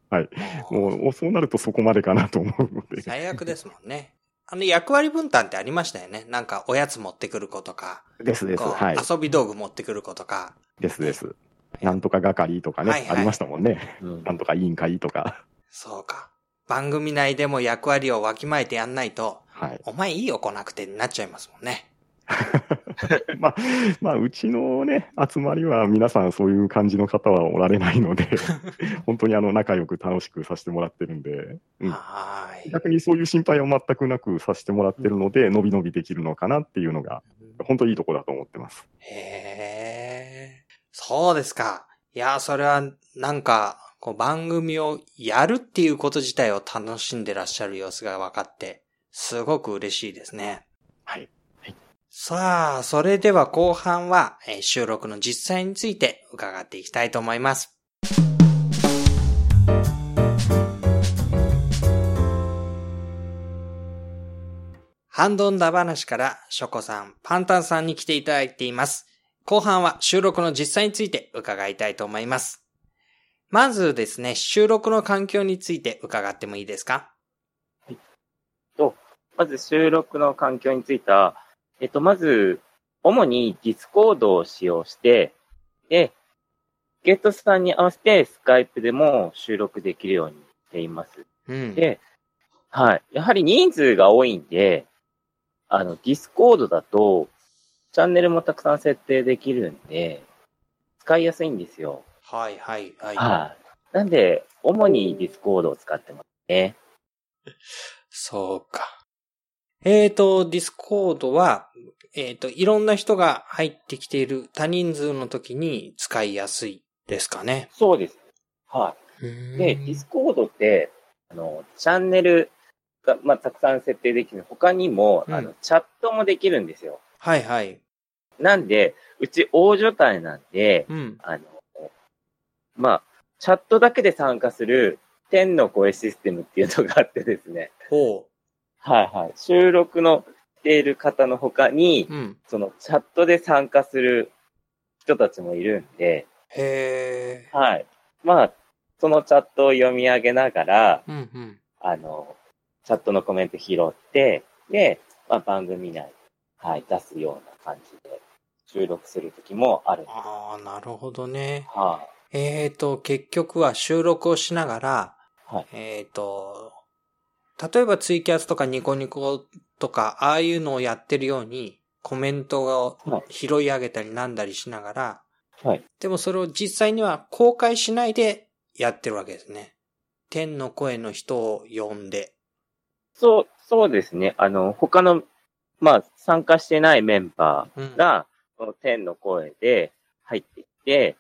はいもう、そうなるとそこまでかなと思うので。最悪ですもんね。あの、役割分担ってありましたよね。なんか、おやつ持ってくる子とか、ですです。こうはい。遊び道具持ってくる子とか。ですです。なんとか係とかね、はいはいありましたもんね。うんなんとか委員会とか。そうか。番組内でも役割をわきまえてやんないと、はい。お前いいよ来なくてになっちゃいますもんね。[LAUGHS] まあ、まあ、うちのね、集まりは皆さんそういう感じの方はおられないので、[LAUGHS] 本当にあの、仲良く楽しくさせてもらってるんで、うんはーい。逆にそういう心配は全くなくさせてもらってるので、伸び伸びできるのかなっていうのが、本当いいとこだと思ってます。へえ。そうですか。いや、それは、なんか、こう番組をやるっていうこと自体を楽しんでらっしゃる様子が分かって、すごく嬉しいですね。はい。さあ、それでは後半は、え収録の実際について伺っていきたいと思います。半ドンだ話からショコさん、パンタンさんに来ていただいています。後半は収録の実際について伺いたいと思います。まずですね、収録の環境について伺ってもいいですか？はいまず収録の環境については、えっと、まず、主にディスコードを使用して、で、ゲットさんに合わせてスカイプでも収録できるようにしています。うん。で、はい。やはり人数が多いんで、あの、ディスコードだと、チャンネルもたくさん設定できるんで、使いやすいんですよ。はいはいはい。はい。なんで、主にディスコードを使ってますね。[LAUGHS] そうか。えーと、ディスコードは、えーと、いろんな人が入ってきている多人数の時に使いやすいですかね。そうです。はい。で、ディスコードって、あの、チャンネルが、まあ、たくさん設定できる。他にも、うんあの、チャットもできるんですよ。はいはい。なんで、うち大所帯なんで、うん。あの、まあ、チャットだけで参加する天の声システムっていうのがあってですね。ほはいはい。収録のしている方の他に、う。うん。そのチャットで参加する人たちもいるんで、へえ。はい。まあ、そのチャットを読み上げながら、うんうん。あの、チャットのコメント拾って、で、まあ、番組内、はい、出すような感じで収録するときもあるんです。ああ、なるほどね。はえーと、結局は収録をしながら、はいえーと、例えばツイキャスとかニコニコとか、ああいうのをやってるように、コメントをはい拾い上げたりなんだりしながら、い。はい。でもそれを実際には公開しないでやってるわけですね。天の声の人を呼んで。そう、そうですね。あの、他の、まあ、参加してないメンバうんーが、この天の声で入ってきて、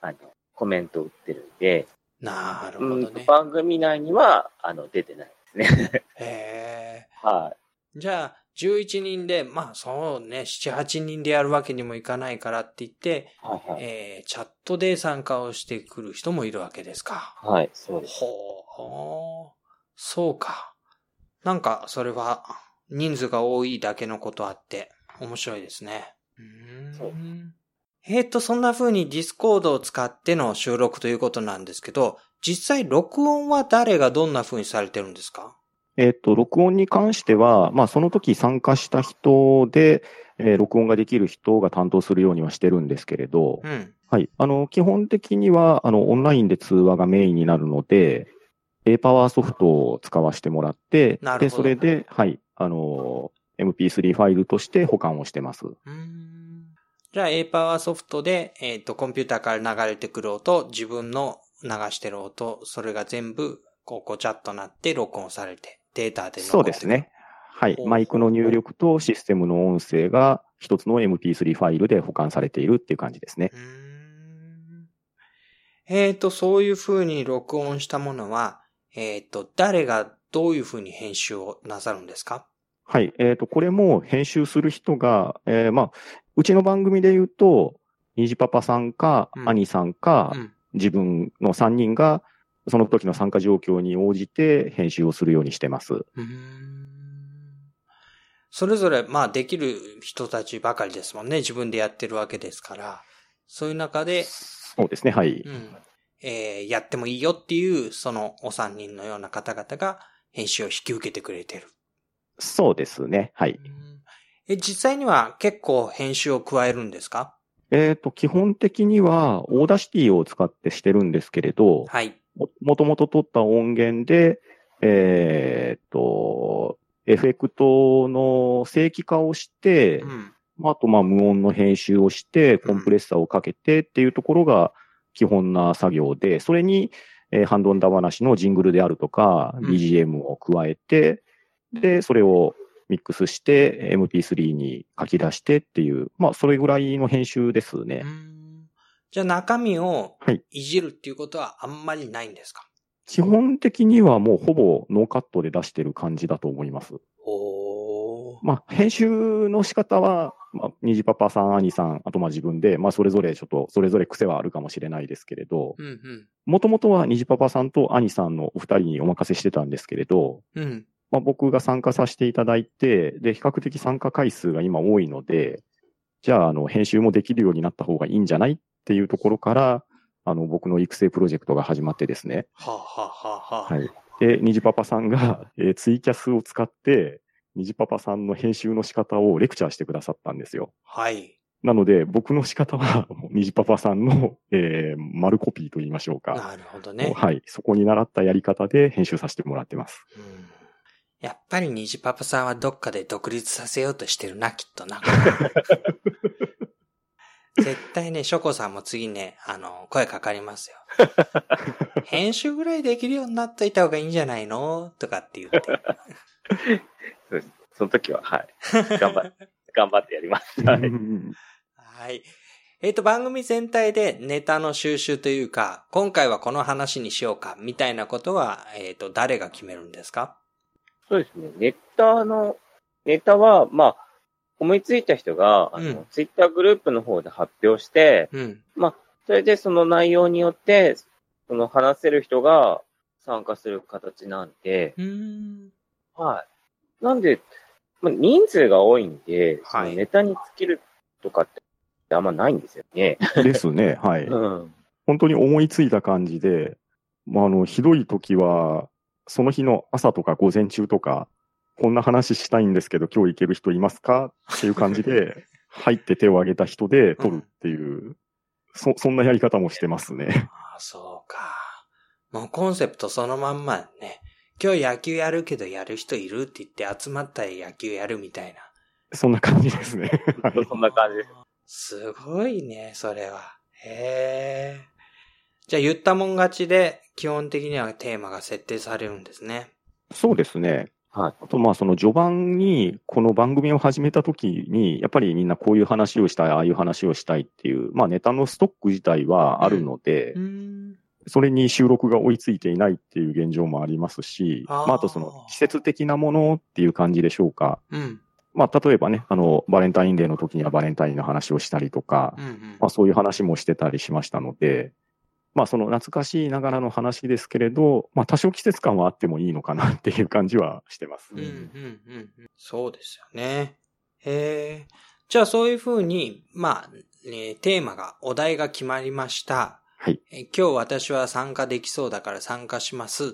あの、コメントを打ってるんで、なるほうんどね。番組内には、あの、出てないですね。へ [LAUGHS] はじゃあ、11人で、まあそうね、7、8人でやるわけにもいかないからって言って、い。はい、はい。えー、チャットで参加をしてくる人もいるわけですか。はい、そうです。ほう、そうか。なんか、それは、人数が多いだけのことあって、面白いですね。うーんそうえっ、と、そんな風にディスコードを使っての収録ということなんですけど、実際録音は誰がどんな風にされてるんですか？えっ、と、録音に関しては、まあ、その時参加した人で、えー録音ができる人が担当するようにはしてるんですけれど、うん。はい。あの、基本的には、あの、オンラインで通話がメインになるので、A パワーソフトを使わせてもらって、で、なるほどそれで、はい、あの、MP3 ファイルとして保管をしてます。うーんじゃあ A パワーソフトで、えっ、と、コンピューターから流れてくる音、自分の流してる音、それが全部、こう、ごちゃっとなって録音されて、データでそうですね。。はいマイクの入力とシステムの音声が一つの MP3 ファイルで保管されているっていう感じですねえっ、と、そういう風に録音したものは、えっ、と、誰がどういう風に編集をなさるんですか？はい。えっ、と、これも編集する人が、えーまあ、うちの番組で言うと、にじパパさんか、うん兄さんか、うん。自分の3人が、その時の参加状況に応じて編集をするようにしてます。それぞれ、まあ、できる人たちばかりですもんね。自分でやってるわけですから。そういう中で、そうですね。はい。うん。えーやってもいいよっていう、そのお三人のような方々が編集を引き受けてくれてる。そうですね。はい。え、実際には結構編集を加えるんですか？えっ、と、基本的には、 Audacity を使ってしてるんですけれど、はい。ももともと取った音源で、えっ、と、エフェクトの正規化をして、うん。まああと、まあ、無音の編集をして、コンプレッサーをかけてっていうところが基本な作業で、それに、えーハンドンダ話のジングルであるとか、うん BGM を加えて、で、それをミックスして、MP3 に書き出してっていう、まあ、それぐらいの編集ですね。うんじゃあ中身をはいいじるっていうことはあんまりないんですか？基本的にはもうほぼノーカットで出してる感じだと思います。おー。まあ、編集の仕方は、まあ、にじパパさん、兄さん、あとまあ自分で、まあ、それぞれちょっと、それぞれ癖はあるかもしれないですけれど。もともとはにじパパさんと兄さんのお二人にお任せしてたんですけれど、うん。まあ、僕が参加させていただいて、で、比較的参加回数が今多いので、じゃあ、あの、編集もできるようになった方がいいんじゃないっていうところから、あの、僕の育成プロジェクトが始まってですね。はあ、はあはあはあ、はい。で、にじパパさんが、えーツイキャスを使って、にじパパさんの編集の仕方をレクチャーしてくださったんですよ。はい。なので、僕の仕方は、もうにじパパさんの、えー、丸コピーと言いましょうか。なるほどね。はい。そこに習ったやり方で編集させてもらってます。うんやっぱり虹パパさんはどっかで独立させようとしてるな、きっとな。[LAUGHS] 絶対ね、ショコさんも次ね、あの、声かかりますよ。編集ぐらいできるようになっといた方がいいんじゃないの？とかって言って。そうです。その時は、はい。頑張って、[LAUGHS] 頑張ってやります。はい。はい。えっ、と、番組全体でネタの収集というか、今回はこの話にしようか、みたいなことは、えっ、と、誰が決めるんですか？そうですね。ネタの、ネタは、まあ、思いついた人が、あの、うんツイッターグループの方で発表して、うん。それでその内容によって、その話せる人が参加する形なんで、ん。はい。なんで、まあ、人数が多いんで、そはいのネタに尽きるとかっててあんまないんですよね。ですね。はい。うん。本当に思いついた感じで、まあ、あの、ひどい時は、その日の朝とか午前中とか、こんな話したいんですけど、今日行ける人いますか？っていう感じで、[LAUGHS] 入って手を挙げた人で取るっていう、そ、そんなやり方もしてますね。ああ、そうか。もうコンセプトそのまんまね。今日野球やるけどやる人いるって言って集まったら野球やるみたいな。そんな感じですね。[LAUGHS] はいそんな感じ。すごいね、それは。へえ。じゃあ言ったもん勝ちで、基本的にはテーマが設定されるんですね。そうですね。はい。あと、まあ、その序盤に、この番組を始めた時に、やっぱりみんなこういう話をしたい、ああいう話をしたいっていう、まあ、ネタのストック自体はあるので、うーん。それに収録が追いついていないっていう現状もありますし、あーまあ、あとその季節的なものっていう感じでしょうか。うん。まあ、例えばね、あの、バレンタインデーの時にはバレンタインの話をしたりとかう、んうんまあ、そういう話もしてたりしましたので、まあ、その懐かしいながらの話ですけれど、まあ、多少季節感はあってもいいのかなっていう感じはしてます。うんうんうんうん。そうですよね。へえ。じゃあそういうふうに、まあ、ね、テーマが、お題が決まりました。はい。え今日私は参加できそうだから参加しますっ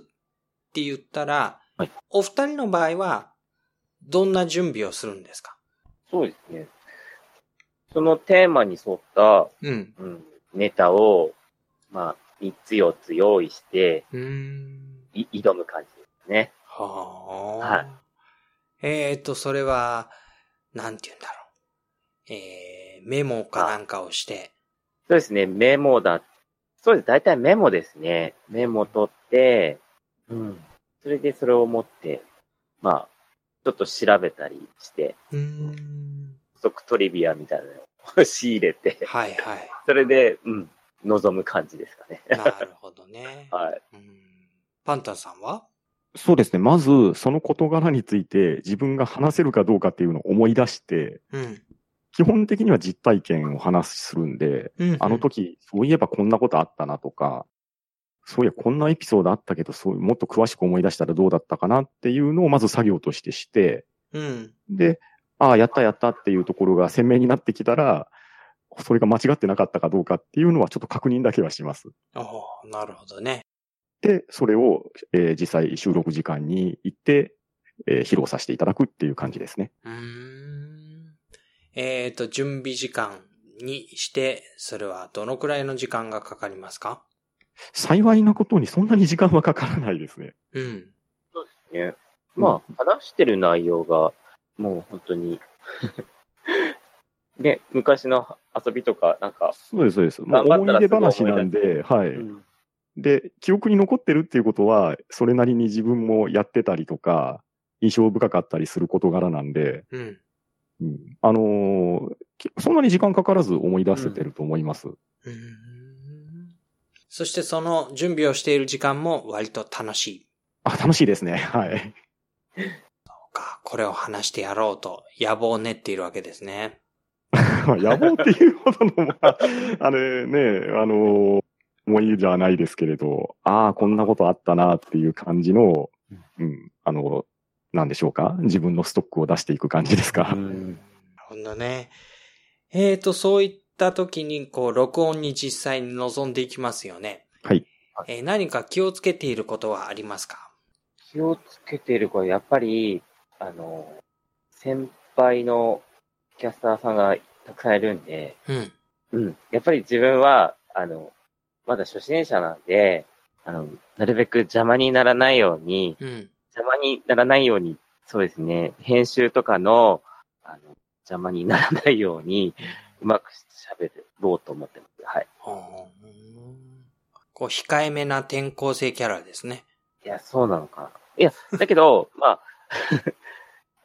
て言ったら、はいお二人の場合は、どんな準備をするんですか？そうですね。そのテーマに沿った、うん。うん、ネタを、まあ、3つ4つ用意して、うーん。い挑む感じですね。はあ。はいえっ、と、それは、なんて言うんだろう。えー、メモかなんかをして、そうですね、メモだ。そうです、大体メモですね。メモ取って、うん。それでそれを持って、まあ、ちょっと調べたりして、うーん。補足トリビアみたいなのを [LAUGHS] 仕入れて、はいはい。それで、うん、望む感じですかね。なるほどね。[LAUGHS] はい。うんパンタンさんは？そうですね。まず、その事柄について自分が話せるかどうかっていうのを思い出して、うん。基本的には実体験を話するんで、うんあの時、そういえばこんなことあったなとか、そういや、こんなエピソードあったけど、そう、もっと詳しく思い出したらどうだったかなっていうのをまず作業としてして、うん。で、ああ、やったやったっていうところが鮮明になってきたら、それが間違ってなかったかどうかっていうのはちょっと確認だけはします。おーなるほどね。で、それを、えー実際収録時間に行って、えー披露させていただくっていう感じですね。うーん。えっ、と、準備時間にして、それはどのくらいの時間がかかりますか？幸いなことにそんなに時間はかからないですね。うん。ねまあ、話してる内容が、もう本当に、ね、昔の遊びとか、なんか、そうです、そうです。まあ、思い出話なんで、はい。うんで、記憶に残ってるっていうことは、それなりに自分もやってたりとか、印象深かったりする事柄なんで、うん。うん、あのーきそんなに時間かからず思い出せてると思います。うーんそしてその準備をしている時間も割と楽しい。あ、楽しいですね。はい。か、これを話してやろうと野望を練っているわけですね。[LAUGHS] まあ野望っていうほどの、まあ、あれね、あのー思いじゃないですけれど、ああ、こんなことあったなっていう感じの、うん、あの、なんでしょうか？自分のストックを出していく感じですか？[LAUGHS] うんなるほどね。えーと、そういった時に、こう、録音に実際に臨んでいきますよね。はい。えー何か気をつけていることはありますか？気をつけている子は、やっぱり、あの、先輩のキャスターさんがたくさんいるんで、うん。うん。やっぱり自分は、あの、まだ初心者なんで、あの、なるべく邪魔にならないように、うん。邪魔にならないように、そうですね、編集とかの、あの、邪魔にならないように、うまく喋ろうと思ってます。はい。こう、控えめな転校生キャラですね。いや、そうなのかな。いや、だけど、[LAUGHS] まあ、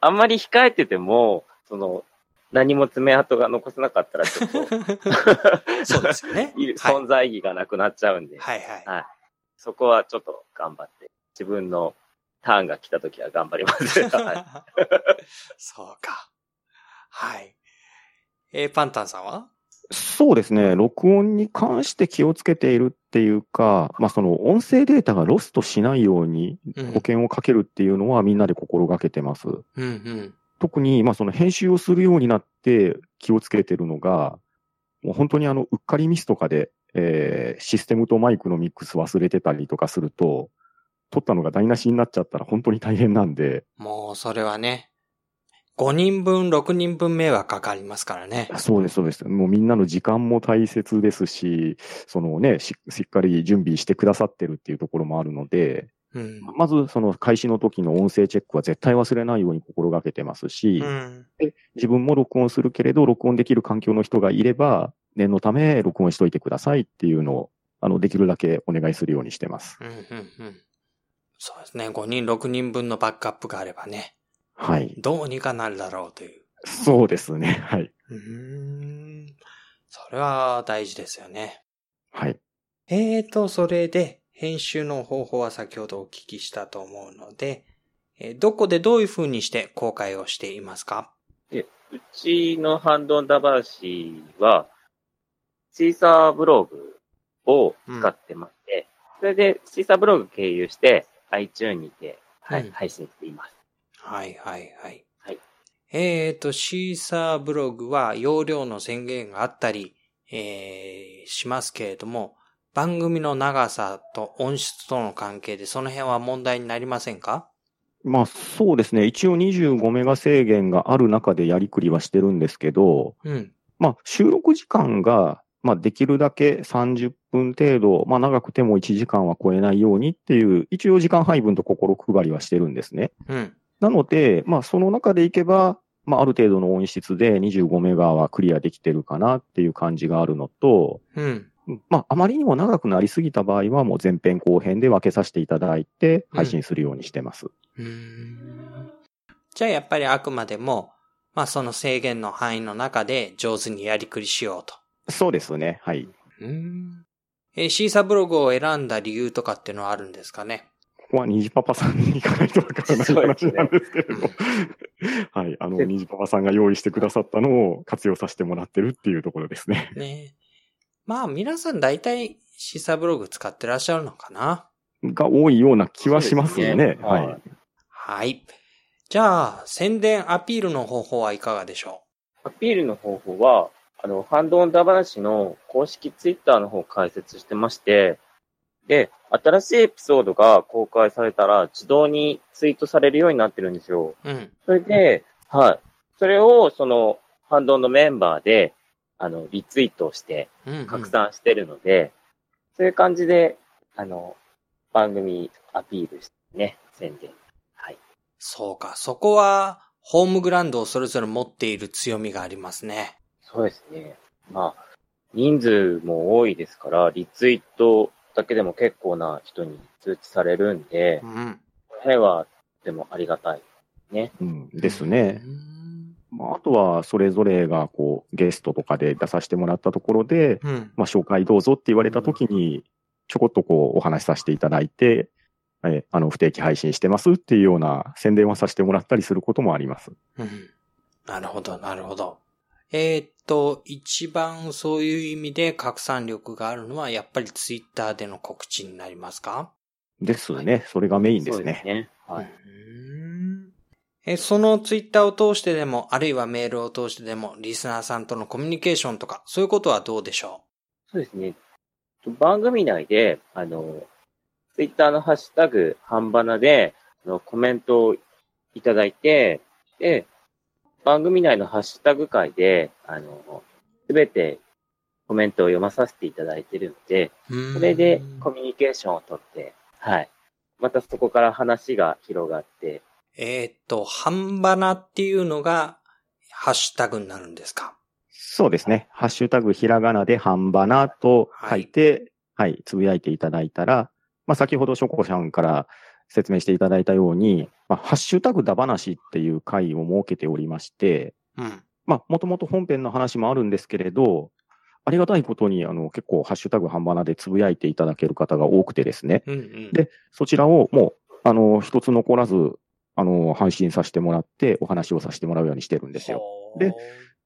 [LAUGHS] あんまり控えてても、その、何も爪痕が残せなかったら、ちょっと、[LAUGHS] そうですよね。[LAUGHS] 存在意義がなくなっちゃうんで、はいはい。はい。そこはちょっと頑張って、自分のターンが来た時は頑張ります。[LAUGHS] はい。そうか。はい。えーパンタンさんは？そうですね。録音に関して気をつけているっていうか、まあその音声データがロストしないようにうん保険をかけるっていうのはみんなで心がけてます。うんうん。特に、まあその編集をするようになって気をつけてるのが、もう本当にあの、うっかりミスとかで、えー、システムとマイクのミックス忘れてたりとかすると、撮ったのが台無しになっちゃったら本当に大変なんで。もうそれはね、5人分、6人分迷惑かかりますからね。そうです、そうです。もうみんなの時間も大切ですし、そのねし、しっかり準備してくださってるっていうところもあるので、うん。まずその開始の時の音声チェックは絶対忘れないように心がけてますし、うん。で自分も録音するけれど、録音できる環境の人がいれば、念のため録音しといてくださいっていうのを、あの、できるだけお願いするようにしてます。うん、うん、うん。そうですね。5人、6人分のバックアップがあればね、はい。どうにかなるだろうという。そうですね。[LAUGHS] はい。うーん。それは大事ですよね。はい。えーと、それで、編集の方法は先ほどお聞きしたと思うので、えーどこでどういう風にして公開をしていますか？うちのハンドンダ話は、シーサーブログを使ってまして、それでシーサーブログ経由して iTunes にて、はいうん配信しています。はいはいはい。はいえーと、シーサーブログは容量の宣言があったり、えー、しますけれども、番組の長さと音質との関係でその辺は問題になりませんか？まあそうですね。一応25メガ制限がある中でやりくりはしてるんですけど、うん。まあ収録時間が、まあできるだけ30分程度、まあ長くても1時間は超えないようにっていう、一応時間配分と心配りはしてるんですね。うん。なので、まあその中でいけば、まあある程度の音質で25メガはクリアできてるかなっていう感じがあるのと、うん。うんまああまりにも長くなりすぎた場合はもう前編後編で分けさせていただいて配信するようにしてます。うーんじゃあやっぱりあくまでも、まあその制限の範囲の中で上手にやりくりしようと。そうですね。はい。うーんえー Seesaaブログを選んだ理由とかっていうのはあるんですかね？ここは虹パパさんに行かないとわからない話なんですけれど。はい。あの、虹パパさんが用意してくださったのを活用させてもらってるっていうところですね。ねまあ皆さん大体 Seesaaブログ使ってらっしゃるのかな？が多いような気はしますよね。そうですはい。はい。じゃあ宣伝アピールの方法はいかがでしょアピールの方法は、あの、ハンドオンダ話の公式ツイッターの方を開設してまして、で、新しいエピソードが公開されたら自動にツイートされるようになってるんですよ。ううん。それで、はい。それを、その、ハンドオンのメンバーで、あの、リツイートしてうん、うん。拡散してるので、そういう感じで、あの、番組アピールしてね、宣伝。はい。そうか。そこは、ホームグラウンドをそれぞれ持っている強みがありますね。そうですね。まあ、人数も多いですから、リツイートだけでも結構な人に通知されるんでう、ん。この辺はとてもありがたい。ね。うん、ですねう。ん。まあ、あとは、それぞれが、こう、ゲストとかで出させてもらったところで、うん。まあ、紹介どうぞって言われたときに、ちょこっとこう、お話しさせていただいて、えあの、不定期配信してますっていうような宣伝はさせてもらったりすることもあります。うん。なるほど、なるほど。えーっと、一番そういう意味で拡散力があるのは、やっぱりツイッターでの告知になりますか？ですね。それがメインですね。そうですね。はい。うーんえ、そのツイッターを通してでも、あるいはメールを通してでも、リスナーさんとのコミュニケーションとか、そういうことはどうでしょそうですね。番組内で、あの、ツイッターのハッシュタグ、半ばなで、あのコメントをいただいて、で、番組内のハッシュタグ会で、あの、すべてコメントを読まさせていただいているので、うそれでコミュニケーションをとって、はい。またそこから話が広がって、えーっと、半ばなっていうのが、ハッシュタグになるんですか？そうですね。ハッシュタグひらがなで半ばなと書いて、はい、つぶやいていただいたら、まあ、先ほどショコさんから説明していただいたように、まあ、ハッシュタグだ話っていう回を設けておりまして、うん。まあ、もともと本編の話もあるんですけれど、ありがたいことに、あの、結構、ハッシュタグ半ばなでつぶやいていただける方が多くてですね。うんうん。でそちらをもう、あの、一つ残らず、あの、配信させてもらって、お話をさせてもらうようにしてるんですよ。で、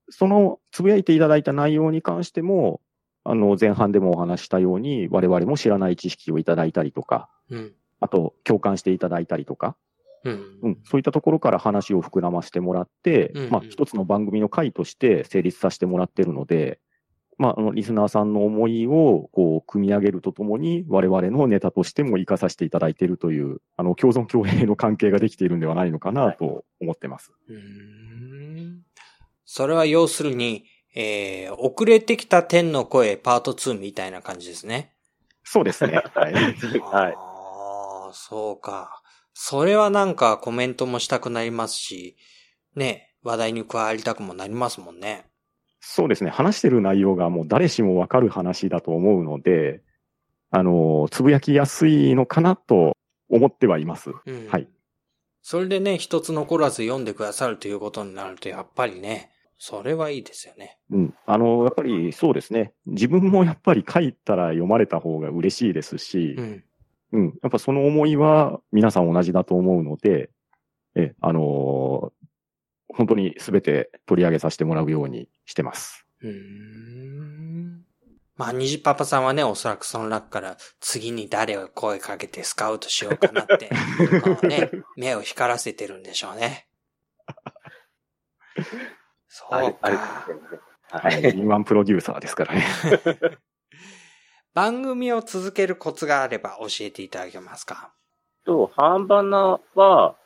その、つぶやいていただいた内容に関しても、あの、前半でもお話したように、我々も知らない知識をいただいたりとか、うん。あと、共感していただいたりとか、うん。うん、そういったところから話を膨らませてもらって、うんうんまあ、一つの番組の回として成立させてもらってるので、まあ、あの、リスナーさんの思いを、こう、組み上げるとともに、我々のネタとしても活かさせていただいているという、あの、共存共栄の関係ができているんではないのかなと思ってます。うーんそれは要するに、えー、遅れてきた天の声パート2みたいな感じですね。そうですね。はい。[LAUGHS] はいああ、そうか。それはなんかコメントもしたくなりますし、ね、話題に加わりたくもなりますもんね。そうですね。話してる内容がもう誰しもわかる話だと思うので、あの、つぶやきやすいのかなと思ってはいます。うん。はい。それでね、一つ残らず読んでくださるということになると、やっぱりね、それはいいですよね。うん。あの、やっぱりそうですね。自分もやっぱり書いたら読まれた方が嬉しいですしう、ん。うん。やっぱその思いは皆さん同じだと思うので、え、あのー本当に全て取り上げさせてもらうようにしてます。うーん。まあ、虹パパさんはね、おそらくその中から次に誰を声かけてスカウトしようかなって、[LAUGHS] こうね、目を光らせてるんでしょうね。そうか。かもしれません。は。はいい。敏腕プロデューサーですからね。[LAUGHS] 番組を続けるコツがあれば教えていただけますか？と、半ばなは、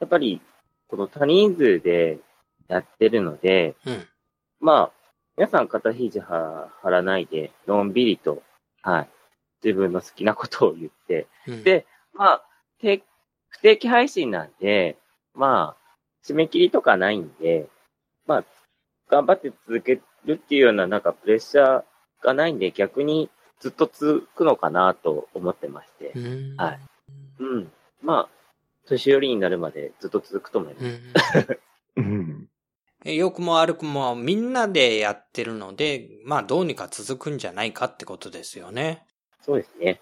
やっぱり、この多人数でやってるので、うん。まあ、皆さん肩肘は張らないで、のんびりと、はい、自分の好きなことを言って、うん、でまあ、て不定期配信なんで、まあ、締め切りとかないんで、まあ、頑張って続けるっていうようななんかプレッシャーがないんで、逆にずっと続くのかなと思ってましてはい。うん。まあ、年寄りになるまでずっと続くと思います。うんうん。[LAUGHS] え良くも悪くもみんなでやってるので、まあどうにか続くんじゃないかってことですよね。そうですね。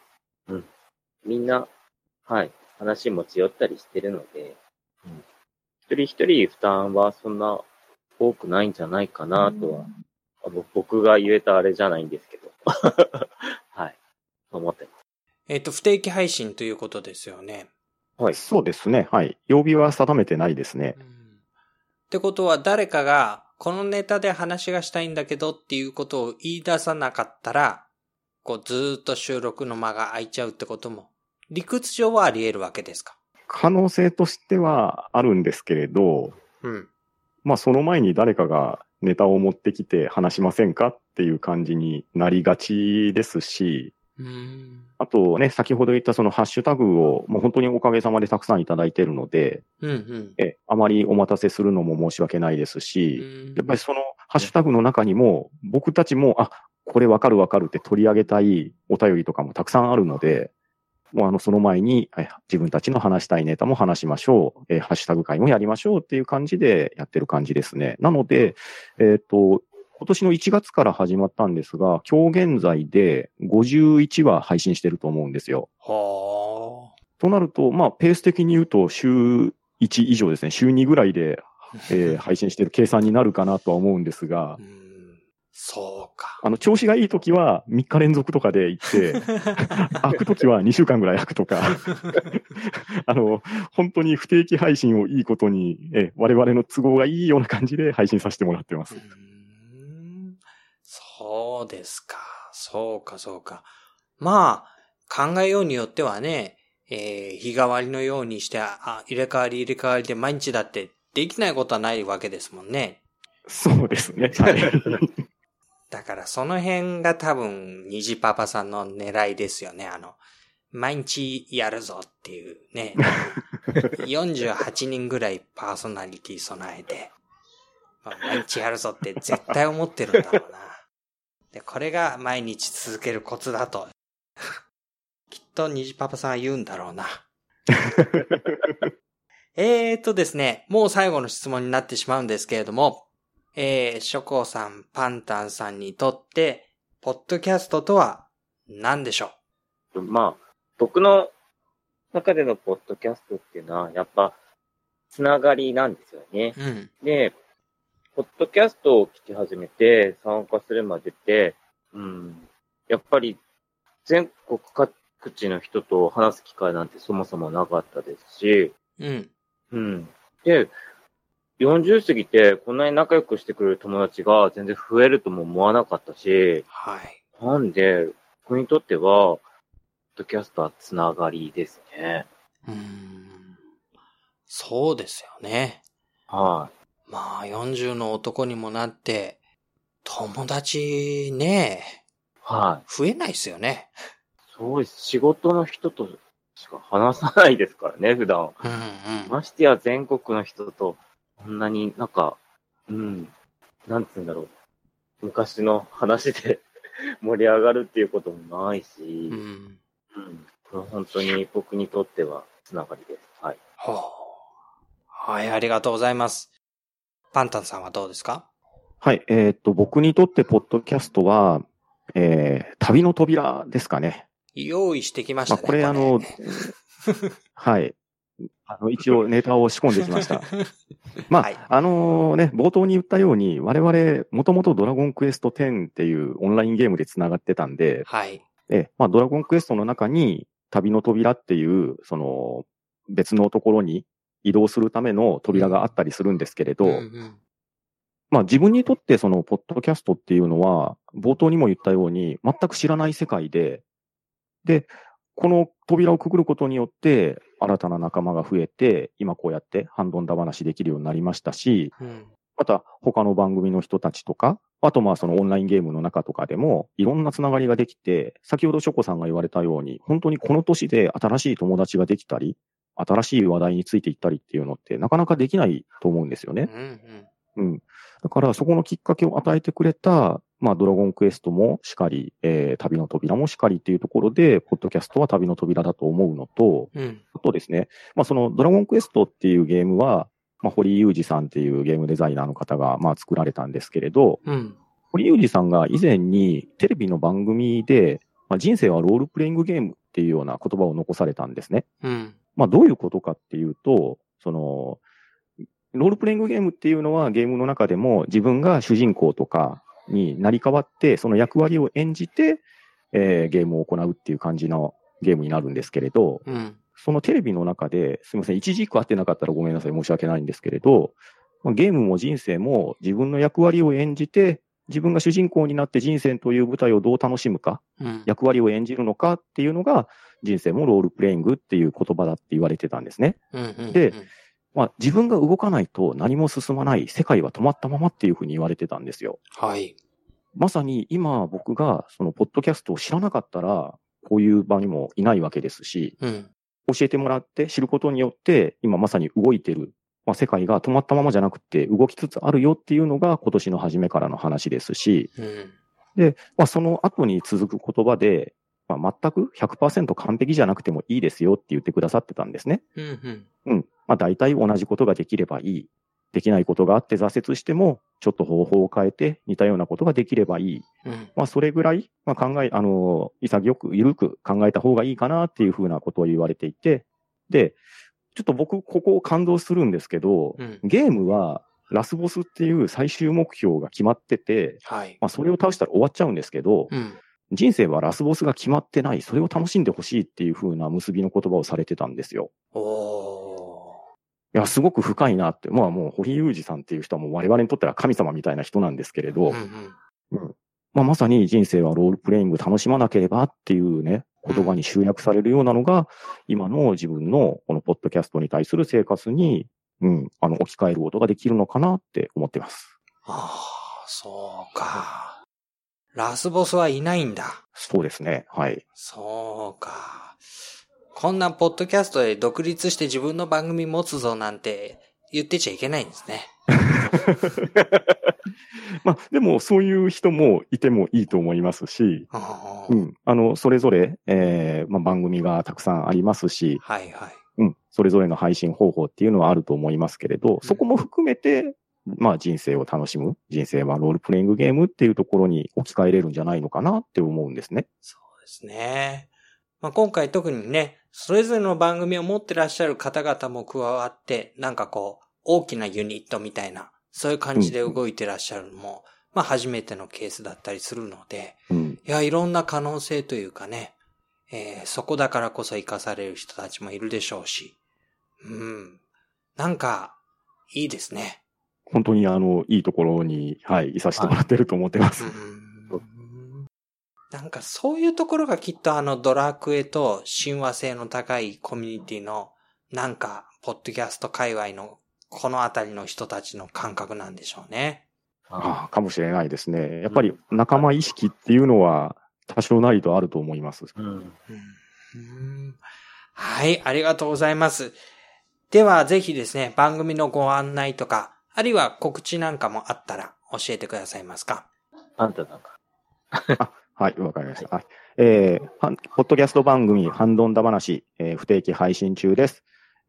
うん。みんな、はい、話持ち寄ったりしてるので、うん。一人一人負担はそんな多くないんじゃないかなとは、あの僕が言えたあれじゃないんですけど。[LAUGHS] はい。思ってます。えっ、と、不定期配信ということですよね。はい。そうですね。はい。曜日は定めてないですね。ってことは誰かがこのネタで話がしたいんだけどっていうことを言い出さなかったら、こうずーっと収録の間が空いちゃうってことも理屈上はあり得るわけですか？可能性としてはあるんですけれど、うん。まあその前に誰かがネタを持ってきて話しませんかっていう感じになりがちですし。あとね、先ほど言ったそのハッシュタグをもう本当におかげさまでたくさんいただいているので、うんうん。え、あまりお待たせするのも申し訳ないですし、うんやっぱりそのハッシュタグの中にも僕たちも、あ、これわかるわかるって取り上げたいお便りとかもたくさんあるので、もうあの、その前に、え自分たちの話したいネタも話しましょう、えハッシュタグ会もやりましょうっていう感じでやってる感じですね。なので、えっ、と、今年の1月から始まったんですが、今日現在で51話配信してると思うんですよ。はとなると、まあ、ペース的に言うと、週1以上ですね、週2ぐらいで、えー [LAUGHS] 配信してる計算になるかなとは思うんですが。そうか。あの、調子がいい時は3日連続とかで行って、[LAUGHS] 開く時は2週間ぐらい開くとか、[LAUGHS] あの、本当に不定期配信をいいことに、え我々の都合がいいような感じで配信させてもらってますそうですか。そうか、そうか。まあ、考えようによってはね、えー日替わりのようにして、あ、入れ替わり入れ替わりで毎日だってできないことはないわけですもんね。そうですね。はい。だからその辺が多分、虹パパさんの狙いですよね。あの、毎日やるぞっていうね。[LAUGHS] 48人ぐらいパーソナリティ備えて、まあ、毎日やるぞって絶対思ってるんだろうな。で、これが毎日続けるコツだと。[LAUGHS] きっと虹パパさんは言うんだろうな。[LAUGHS] えーとですね、もう最後の質問になってしまうんですけれども、えー、ショコさん、パンタンさんにとって、ポッドキャストとは何でしょまあ、僕の中でのポッドキャストっていうのは、やっぱ、つながりなんですよね。ううん。で、ポッドキャストを聞き始めて参加するまでって、うん、やっぱり全国各地の人と話す機会なんてそもそもなかったですし、うん。うん。で、40過ぎてこんなに仲良くしてくれる友達が全然増えるとも思わなかったし、はい。なんで、僕にとっては、ポッドキャストはつながりですね。うーん。そうですよね。はまあ、40の男にもなって、友達ね、い。はい。増えないですよね。そうです。仕事の人としか話さないですからね、普段。うんうん。ましてや全国の人と、こんなになんか、うん、なんつうんだろう。昔の話で [LAUGHS] 盛り上がるっていうこともないし、ううん、ん。これは本当に僕にとってはつながりです。はい。ほう。はい、ありがとうございます。パンタンさんはどうですか？はい。えーっと、僕にとって、ポッドキャストは、えー、旅の扉ですかね。用意してきましまあ、たね。これ、あの、はい。あの、一応ネタを仕込んできました。[LAUGHS] まあ、はいあのね、冒頭に言ったように、我々、もともとドラゴンクエスト10っていうオンラインゲームで繋がってたんで、はい。え、まあ、ドラゴンクエストの中に、旅の扉っていう、その、別のところに移動するための扉があったりするんですけれど、うんうんまあ自分にとってそのポッドキャストっていうのは、冒頭にも言ったように、全く知らない世界で、で、この扉をくぐることによって、新たな仲間が増えて、今こうやってハンドンダ話できるようになりましたし、うん。また他の番組の人たちとか、あとまあそのオンラインゲームの中とかでも、いろんなつながりができて、先ほどショコさんが言われたように、本当にこの年で新しい友達ができたり、新しい話題についていったりっていうのってなかなかできないと思うんですよね。うんうん。うん。だから、そこのきっかけを与えてくれた、まあ、ドラゴンクエストもしかり、えー、旅の扉もしかりっていうところで、ポッドキャストは旅の扉だと思うのと、うん。あとですね、まあ、そのドラゴンクエストっていうゲームは、まあ、堀井雄二さんっていうゲームデザイナーの方が、まあ、作られたんですけれど、うん。堀井雄二さんが以前にテレビの番組で、まあ、人生はロールプレイングゲームっていうような言葉を残されたんですね。うん。まあ、どういうことかっていうと、その、ロールプレイングゲームっていうのはゲームの中でも自分が主人公とかになり変わって、その役割を演じて、えーゲームを行うっていう感じのゲームになるんですけれど、うん。そのテレビの中で、すみません、一字一句合ってなかったらごめんなさい、申し訳ないんですけれど、まあゲームも人生も自分の役割を演じて、自分が主人公になって人生という舞台をどう楽しむか、うん。役割を演じるのかっていうのが、人生もロールプレイングっていう言葉だって言われてたんですね。うんうん。でまあ、自分が動かないと何も進まない、世界は止まったままっていうふうに言われてたんですよ。はい。まさに今僕がそのポッドキャストを知らなかったら、こういう場にもいないわけですし、うん。教えてもらって知ることによって、今まさに動いてる、まあ、世界が止まったままじゃなくて動きつつあるよっていうのが今年の初めからの話ですし、うん。で、まあ、その後に続く言葉で、まあ、全く100%完璧じゃなくてもいいですよって言ってくださってたんですね。うんうん。うん。まあ大体同じことができればいい。できないことがあって挫折しても、ちょっと方法を変えて似たようなことができればいい。うん。まあそれぐらい、まあ考え、あの、潔く、緩く考えた方がいいかなっていうふうなことを言われていて、で、ちょっと僕、ここを感動するんですけど、うん。ゲームはラスボスっていう最終目標が決まってて、はい。まあそれを倒したら終わっちゃうんですけど、うん。人生はラスボスが決まってない、それを楽しんでほしいっていうふうな結びの言葉をされてたんですよ。おいや、すごく深いなって。まあもう、堀井雄二さんっていう人はもう我々にとっては神様みたいな人なんですけれー。ど、うんうん。まあまさに人生はロールプレイング楽しまなければっていうね、言葉に集約されるようなのが、今の自分のこのポッドキャストに対する生活に、うん、あの、置き換えることができるのかなって思ってます。ああ、そうか。ラスボスはいないんだ。そうですね。はい。そうか。こんなポッドキャストで独立して自分の番組持つぞなんて言ってちゃいけないんですね。[LAUGHS] まあ、でもそういう人もいてもいいと思いますし、うん、あの、それぞれ、えーまあ、番組がたくさんありますし、はいはい。うん、それぞれの配信方法っていうのはあると思いますけれど、そこも含めて、まあ人生を楽しむ、人生はロールプレイングゲームっていうところに置き換えれるんじゃないのかなって思うんですね。そうですね。まあ、今回特にね、それぞれの番組を持ってらっしゃる方々も加わって、なんかこう、大きなユニットみたいな、そういう感じで動いてらっしゃるのも、まあ初めてのケースだったりするので、うん、いや、いろんな可能性というかね、えーそこだからこそ活かされる人たちもいるでしょうし、うん。なんか、いいですね。本当にあの、いいところに、はい、いさせてもらってると思ってます。なんかそういうところがきっとあのドラクエと親和性の高いコミュニティのなんか、ポッドキャスト界隈のこのあたりの人たちの感覚なんでしょうね。ああかもしれないですね。やっぱり仲間意識っていうのは多少なりとあると思います。うん。うんはい、ありがとうございます。では、ぜひですね、番組のご案内とか、あるいは告知なんかもあったら教えてくださいますか？パンタさんか。はい、わかりました。はい。えー、ポッドキャスト番組、ハンドンダ話、えー不定期配信中です。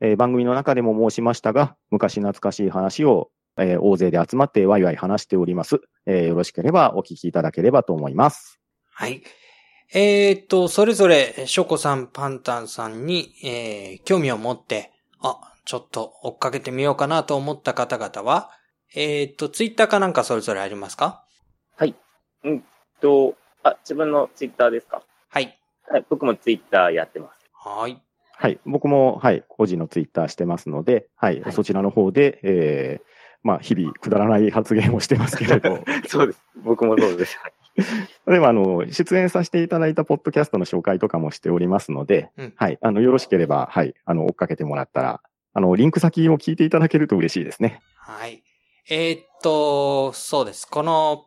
えー番組の中でも申しましたが、昔懐かしい話を、えー大勢で集まってワイワイ話しております。えーよろしければお聞きいただければと思います。はい。えーっと、それぞれ、ショコさん、パンタンさんに、えー興味を持って、あ、ちょっと追っかけてみようかなと思った方々は、えーっと、ツイッターかなんかそれぞれありますか？と、あ、自分のツイッターですか？はい。はい、僕もツイッターやってます。はい。はい。僕も、はい、個人のツイッターしてますので、はい、はいそちらの方で、えーまあ、日々くだらない発言をしてますけれど、[LAUGHS] そうです。僕もそうです。はい [LAUGHS] でも、あの、出演させていただいたポッドキャストの紹介とかもしておりますので、うんはい。あの、よろしければ、はい。あの、追っかけてもらったら、あの、リンク先を聞いていただけると嬉しいですね。はい。えーっと、そうです。この、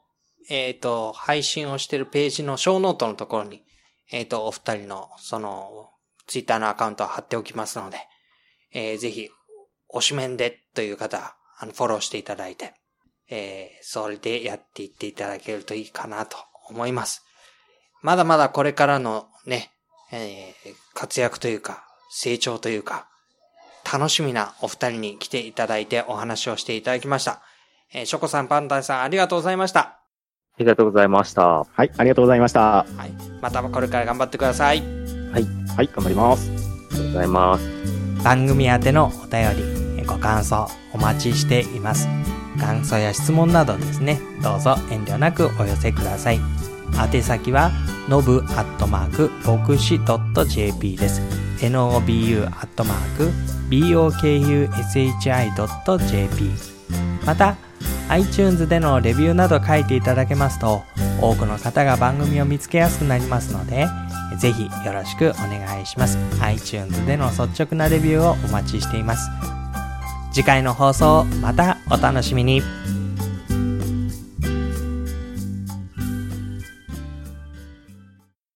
えーっと、配信をしているページのショーノートのところに、えーっと、お二人の、その、ツイッターのアカウントを貼っておきますので、えーぜひ、推しメンでという方、あの、フォローしていただいて、えーそれでやっていっていただけるといいかなと思います。まだまだこれからのね、えー活躍というか、成長というか、楽しみなお二人に来ていただいてお話をしていただきました。えーショコさん、パンタンさん、ありがとうございました。ありがとうございました。はい。ありがとうございました。はい。またこれから頑張ってください。はい。頑張ります。ありがとうございます。番組宛てのお便り、えご感想お待ちしています。感想や質問などですね、どうぞ遠慮なくお寄せください。宛先は、のぶアットマーク、牧師 .jp です。nobu アットマーク、bokushi.jp また、iTunes でのレビューなど書いていただけますと、多くの方が番組を見つけやすくなりますので、ぜひよろしくお願いします。iTunes での率直なレビューをお待ちしています。次回の放送、またお楽しみに。